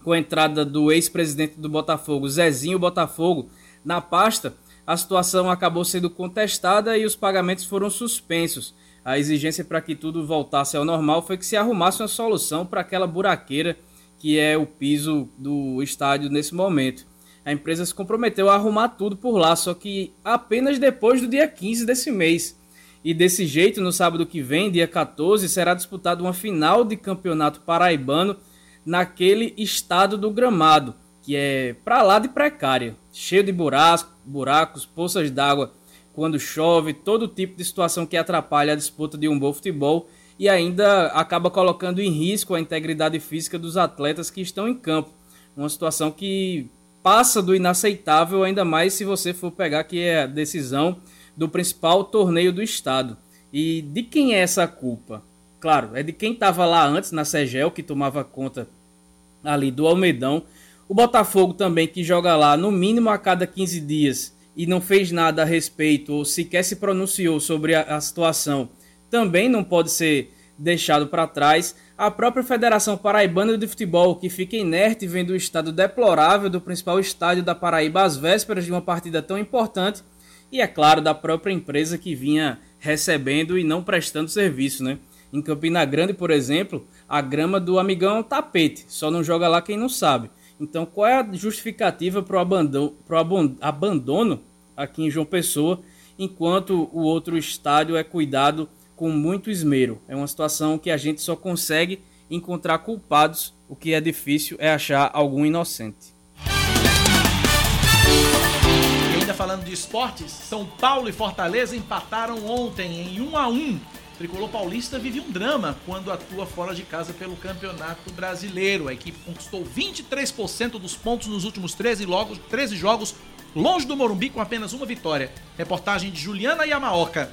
com a entrada do ex-presidente do Botafogo, Zezinho Botafogo, na pasta, a situação acabou sendo contestada e os pagamentos foram suspensos. A exigência para que tudo voltasse ao normal foi que se arrumasse uma solução para aquela buraqueira que é o piso do estádio nesse momento. A empresa se comprometeu a arrumar tudo por lá, só que apenas depois do dia 15 desse mês. E desse jeito, no sábado que vem, dia 14, será disputada uma final de campeonato paraibano naquele estado do gramado, que é para lá de precária, cheio de buracos, buracos poças d'água quando chove, todo tipo de situação que atrapalha a disputa de um bom futebol e ainda acaba colocando em risco a integridade física dos atletas que estão em campo. Uma situação que passa do inaceitável, ainda mais se você for pegar que é a decisão do principal torneio do estado. E de quem é essa culpa? Claro, é de quem estava lá antes na Segel, que tomava conta ali do Almedão. O Botafogo também, que joga lá no mínimo a cada 15 dias e não fez nada a respeito ou sequer se pronunciou sobre a, a situação, também não pode ser deixado para trás. A própria Federação Paraibana de Futebol, que fica inerte vendo o estado deplorável do principal estádio da Paraíba às vésperas de uma partida tão importante e, é claro, da própria empresa que vinha recebendo e não prestando serviço, né? Em Campina Grande, por exemplo, a grama do amigão é um tapete, só não joga lá quem não sabe. Então, qual é a justificativa para o abandono, abandono aqui em João Pessoa, enquanto o outro estádio é cuidado com muito esmero? É uma situação que a gente só consegue encontrar culpados, o que é difícil é achar algum inocente falando de esportes, São Paulo e Fortaleza empataram ontem em 1 a 1 o tricolor paulista vive um drama quando atua fora de casa pelo Campeonato Brasileiro. A equipe conquistou 23% dos pontos nos últimos 13, logos, 13 jogos, longe do Morumbi com apenas uma vitória. Reportagem de Juliana Yamaoka.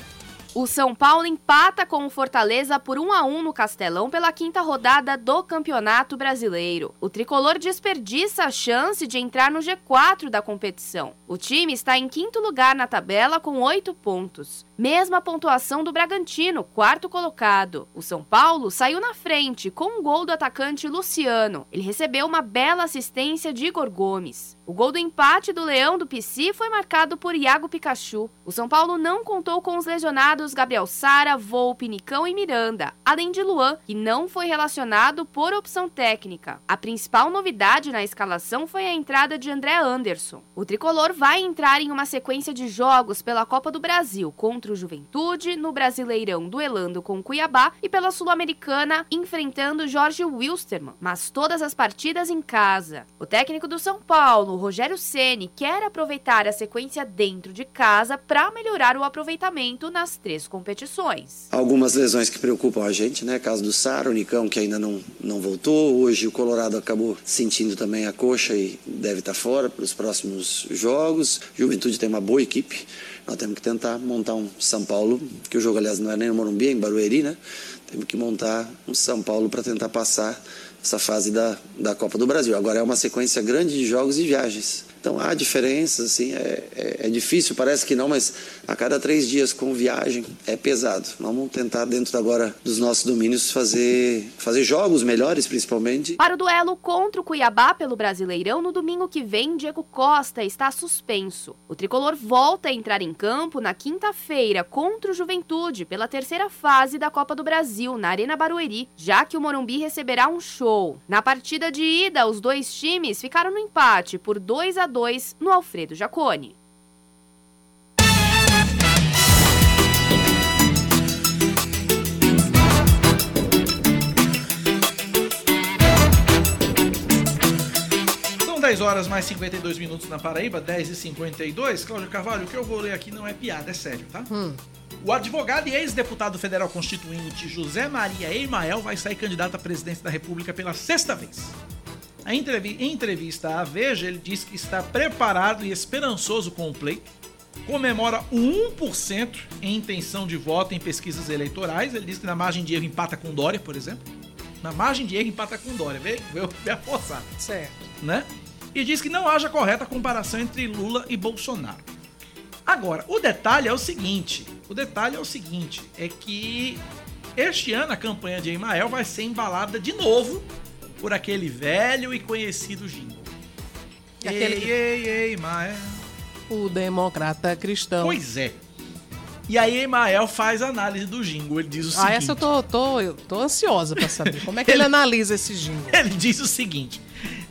O São Paulo empata com o Fortaleza por 1 a 1 no Castelão pela quinta rodada do Campeonato Brasileiro. O tricolor desperdiça a chance de entrar no G4 da competição. O time está em quinto lugar na tabela com oito pontos. Mesma pontuação do Bragantino, quarto colocado. O São Paulo saiu na frente com um gol do atacante Luciano. Ele recebeu uma bela assistência de Igor Gomes. O gol do empate do Leão do PC foi marcado por Iago Pikachu. O São Paulo não contou com os lesionados Gabriel Sara, Volpe, Nicão e Miranda, além de Luan, que não foi relacionado por opção técnica. A principal novidade na escalação foi a entrada de André Anderson. O tricolor vai entrar em uma sequência de jogos pela Copa do Brasil contra o Juventude, no Brasileirão duelando com Cuiabá e pela Sul-Americana enfrentando Jorge Wilstermann, mas todas as partidas em casa. O técnico do São Paulo, Rogério Ceni, quer aproveitar a sequência dentro de casa para melhorar o aproveitamento nas três competições. Algumas lesões que preocupam a gente, né? Caso do Sara, o Nicão que ainda não, não voltou. Hoje o Colorado acabou sentindo também a coxa e deve estar fora para os próximos jogos. Juventude tem uma boa equipe. Nós temos que tentar montar um São Paulo, que o jogo, aliás, não é nem no Morumbi, é em Barueri, né? Temos que montar um São Paulo para tentar passar essa fase da, da Copa do Brasil. Agora é uma sequência grande de jogos e viagens. Então há diferenças, assim, é, é, é, difícil, parece que não, mas a cada três dias com viagem é pesado. Vamos tentar, dentro agora dos nossos domínios, fazer, fazer jogos melhores, principalmente. Para o duelo contra o Cuiabá pelo Brasileirão, no domingo que vem, Diego Costa está suspenso. O tricolor volta a entrar em campo na quinta-feira contra o Juventude pela terceira fase da Copa do Brasil, na Arena Barueri, já que o Morumbi receberá um show. Na partida de ida, os dois times ficaram no empate por 2 a 2 no Alfredo Jacone. São 10 horas mais 52 minutos na Paraíba, 10 e 52. Cláudio Carvalho, o que eu vou ler aqui não é piada, é sério, tá? Hum. O advogado e ex-deputado federal constituinte José Maria Emael vai sair candidato à presidência da República pela sexta vez. Em entrevista à Veja, ele diz que está preparado e esperançoso com o pleito, comemora o 1% em intenção de voto em pesquisas eleitorais. Ele diz que na margem de erro empata com Dória, por exemplo. Na margem de erro empata com Dória, veio, veio, a forçar. Certo. Né? E diz que não haja correta comparação entre Lula e Bolsonaro. Agora, o detalhe é o seguinte: o detalhe é o seguinte, é que este ano a campanha de Emael vai ser embalada de novo por aquele velho e conhecido jingle. Aquele- Ei, ei, ei, Emael. O democrata cristão. Pois é. E aí Emael faz a análise do jingle. Ele diz o Ah, seguinte. essa eu tô, tô, eu tô ansiosa pra saber. Como é que [LAUGHS] ele analisa esse jingle? Ele diz o seguinte: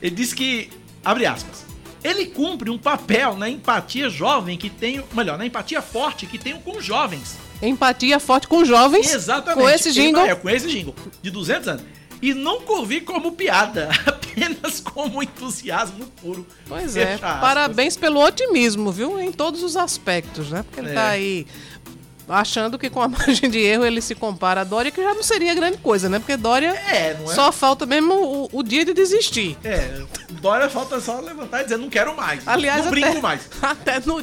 ele diz que, abre aspas, ele cumpre um papel na empatia jovem que tenho, melhor, na empatia forte que tenho com jovens. Empatia forte com jovens. Exatamente. Com esse jingle. É, com esse jingle, de 200 anos. E nunca ouvi como piada, [LAUGHS] apenas como entusiasmo puro. Pois é. Aspas. Parabéns pelo otimismo, viu? Em todos os aspectos, né? Porque ele É. tá aí achando que com a [LAUGHS] margem de erro ele se compara a Dória, que já não seria grande coisa, né? Porque Dória É, não é? só falta mesmo o, o dia de desistir. É, Dória falta só levantar e dizer não quero mais. Aliás, não até, brinco mais. [LAUGHS] até no-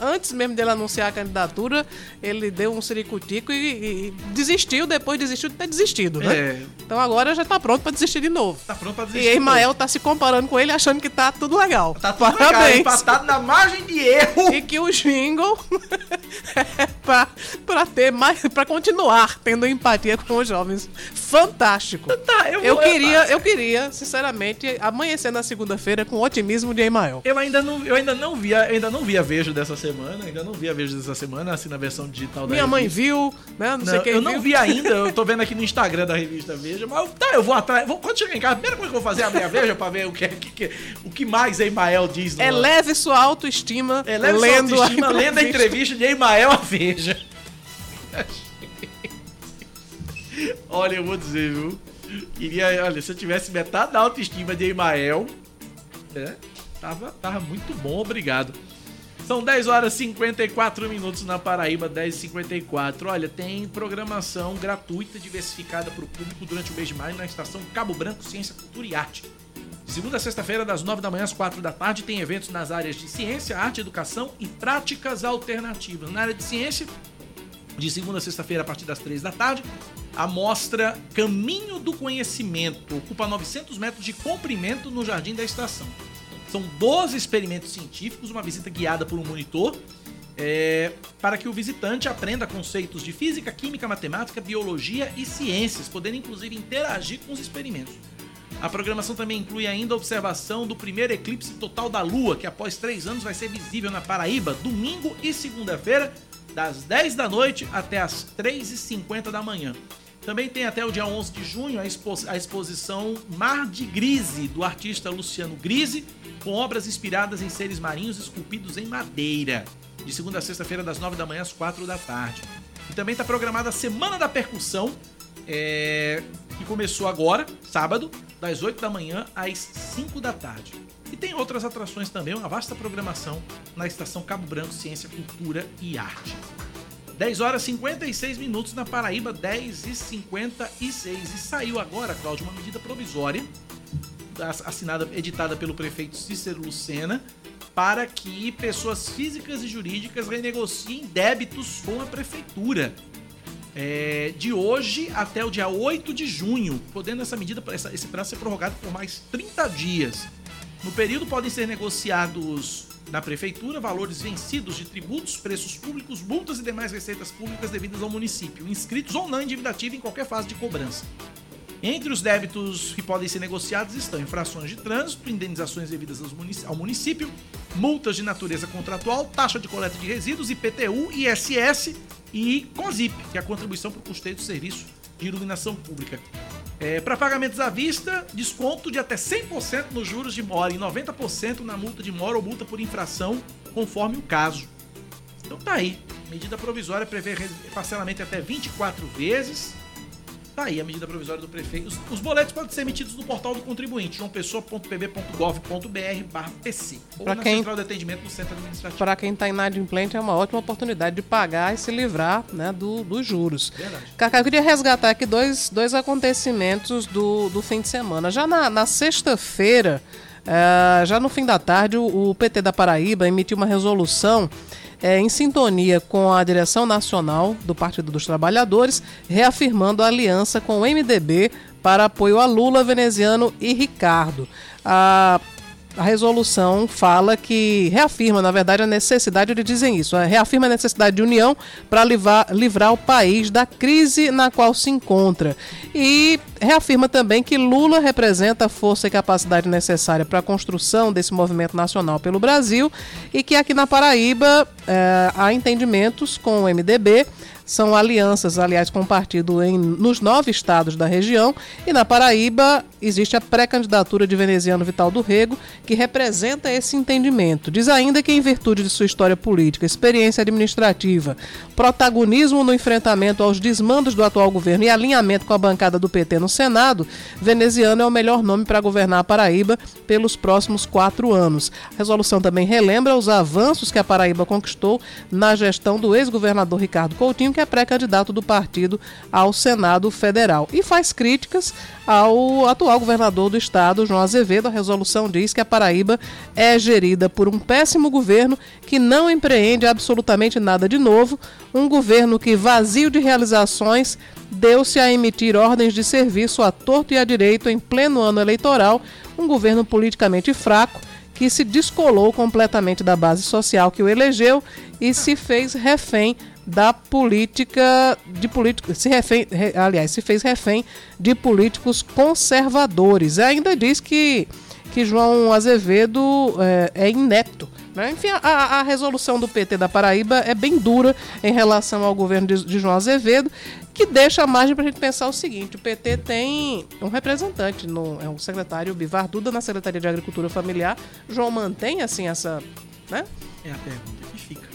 antes mesmo dele anunciar a candidatura, ele deu um ciricutico e, e desistiu, depois desistiu de ter desistido, né? É. Então agora já tá pronto pra desistir de novo. Tá pronto pra E desistir. Emael tá se comparando com ele, achando que tá tudo legal. Tá tudo legal, empatado na margem de erro. E que o jingle [LAUGHS] é pra, pra ter mais. pra continuar tendo empatia com os jovens. Fantástico. Tá, eu, Eu vou- queria, eu queria, sinceramente, amanhecer na segunda-feira com otimismo de Emael. Eu ainda não, eu ainda não vi, a- ainda não vi a Veja dessa semana, ainda não vi a Veja dessa semana, assim na versão digital da Minha mãe revista. viu, né? Não, Não, sei quem eu viu. não vi ainda, [LAUGHS] eu tô vendo aqui no Instagram da revista Veja, mas tá, eu vou atrás. Vou, quando chegar em casa, a primeira coisa que eu vou fazer é abrir a Veja pra ver o que, que, que- o que mais Emael diz. no- Eleve sua autoestima Eleve sua lendo, autoestima, a lendo a entrevista de Emael a Veja. Olha, eu vou dizer, viu? Queria, olha, se eu tivesse metade da autoestima de Emael, né? Tava, tava muito bom, obrigado. São 10 horas e 54 minutos na Paraíba, 10 e 54 Olha, tem programação gratuita diversificada para o público durante o mês de maio na estação Cabo Branco Ciência, Cultura e Arte. De segunda a sexta-feira, das 9 da manhã às 4 da tarde, tem eventos nas áreas de ciência, arte, educação e práticas alternativas. Na área de ciência, de segunda a sexta-feira, a partir das 3 da tarde, a mostra Caminho do Conhecimento ocupa 900 metros de comprimento no jardim da estação. São 12 experimentos científicos, uma visita guiada por um monitor, é, para que o visitante aprenda conceitos de física, química, matemática, biologia e ciências, podendo inclusive interagir com os experimentos. A programação também inclui ainda a observação do primeiro eclipse total da Lua, que após três anos vai ser visível na Paraíba, domingo e segunda-feira, das 10 da noite até as 3h50 da manhã. Também tem até o dia 11 de junho a, expo a exposição Mar de Grise, do artista Luciano Grise, com obras inspiradas em seres marinhos esculpidos em madeira, de segunda a sexta-feira, das 9 da manhã às 4 da tarde. E também está programada a Semana da Percussão, é, que começou agora, sábado, das 8 da manhã às 5 da tarde. E tem outras atrações também, uma vasta programação na estação Cabo Branco Ciência, Cultura e Arte. 10 horas e 56 minutos na Paraíba, 10 e 56. E saiu agora, Cláudio, uma medida provisória, assinada, editada pelo prefeito Cícero Lucena, para que pessoas físicas e jurídicas renegociem débitos com a prefeitura. É, de hoje até o dia 8 de junho, podendo essa medida, essa, esse prazo ser prorrogado por mais 30 dias. No período podem ser negociados na prefeitura valores vencidos de tributos, preços públicos, multas e demais receitas públicas devidas ao município, inscritos ou não em dívida ativa em qualquer fase de cobrança. Entre os débitos que podem ser negociados estão infrações de trânsito, indenizações devidas ao município, multas de natureza contratual, taxa de coleta de resíduos, IPTU, ISS e COSIP, que é a contribuição para o custeio do serviço de iluminação pública. É, para pagamentos à vista, desconto de até 100% nos juros de mora e 90% na multa de mora ou multa por infração, conforme o caso. Então tá aí. Medida provisória prevê parcelamento até 24 vezes Tá aí a medida provisória do prefeito. Os, os boletos podem ser emitidos no portal do contribuinte, joaopessoa.pb.gov.br PC. Ou pra na quem, central de atendimento do centro administrativo. Para quem está inadimplente, é uma ótima oportunidade de pagar e se livrar né, do, dos juros. Verdade. Cacá, eu queria resgatar aqui dois, dois acontecimentos do, do fim de semana. Já na, na sexta-feira, uh, já no fim da tarde, o, o PT da Paraíba emitiu uma resolução é, em sintonia com a direção nacional do Partido dos Trabalhadores, reafirmando a aliança com o MDB para apoio a Lula, Veneziano e Ricardo. A a resolução fala que reafirma, na verdade, a necessidade, eles dizem isso, é, reafirma a necessidade de união para livrar, livrar o país da crise na qual se encontra. E reafirma também que Lula representa a força e capacidade necessária para a construção desse movimento nacional pelo Brasil e que aqui na Paraíba é, há entendimentos com o MDB são alianças, aliás, com o partido em, nos nove estados da região. E na Paraíba existe a pré-candidatura de Veneziano Vital do Rego, que representa esse entendimento. Diz ainda que, em virtude de sua história política, experiência administrativa, protagonismo no enfrentamento aos desmandos do atual governo e alinhamento com a bancada do PT no Senado, Veneziano é o melhor nome para governar a Paraíba pelos próximos quatro anos. A resolução também relembra os avanços que a Paraíba conquistou na gestão do ex-governador Ricardo Coutinho, que é pré-candidato do partido ao Senado Federal. E faz críticas ao atual governador do estado, João Azevedo. A resolução diz que a Paraíba é gerida por um péssimo governo que não empreende absolutamente nada de novo, um governo que, vazio de realizações, deu-se a emitir ordens de serviço a torto e a direito em pleno ano eleitoral, um governo politicamente fraco que se descolou completamente da base social que o elegeu e se fez refém da política de políticos se refém, aliás, se fez refém de políticos conservadores. Ainda diz que, que João Azevedo é, é inepto. Né? Enfim, a, a, resolução do PT da Paraíba é bem dura em relação ao governo de, de João Azevedo, que deixa a margem para a gente pensar o seguinte: o PT tem um representante, no, é o secretário Bivar Duda na Secretaria de Agricultura Familiar. João mantém assim essa. Né? É a pergunta que fica.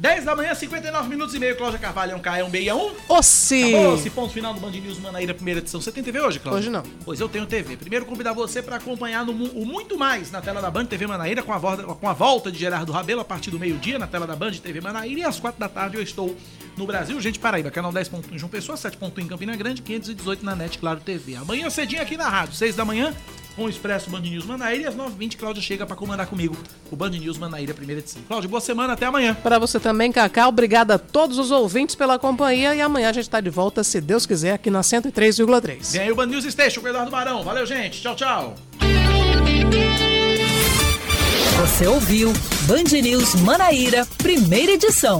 10 da manhã, 59 minutos e meio. Cláudia Carvalho é um K, é um B e é um. Ossi! Acabou esse ponto final do Band News Manaíra, primeira edição. Você tem TV hoje, Cláudia? Hoje não. Pois eu tenho TV. Primeiro, convidar você para acompanhar no, o Muito Mais na tela da Band TV Manaíra, com a, volta, com a volta de Gerardo Rabelo a partir do meio-dia na tela da Band TV Manaíra. E às 4 da tarde eu estou no Brasil, gente Paraíba, canal 10.1 em João Pessoa, 7.1 em Campina Grande, 518 na NET Claro TV. Amanhã cedinho aqui na rádio, 6 da manhã, com o Expresso Band News Manaíra e às 9h20 Cláudia chega para comandar comigo o Band News Manaíra, primeira edição. Cláudia, boa semana, até amanhã. Para você também, Cacá, obrigada a todos os ouvintes pela companhia e amanhã a gente está de volta, se Deus quiser, aqui na 103,3. Vem aí o Band News Station com o Eduardo Barão. Valeu, gente. Tchau, tchau. Você ouviu Band News Manaíra, primeira edição.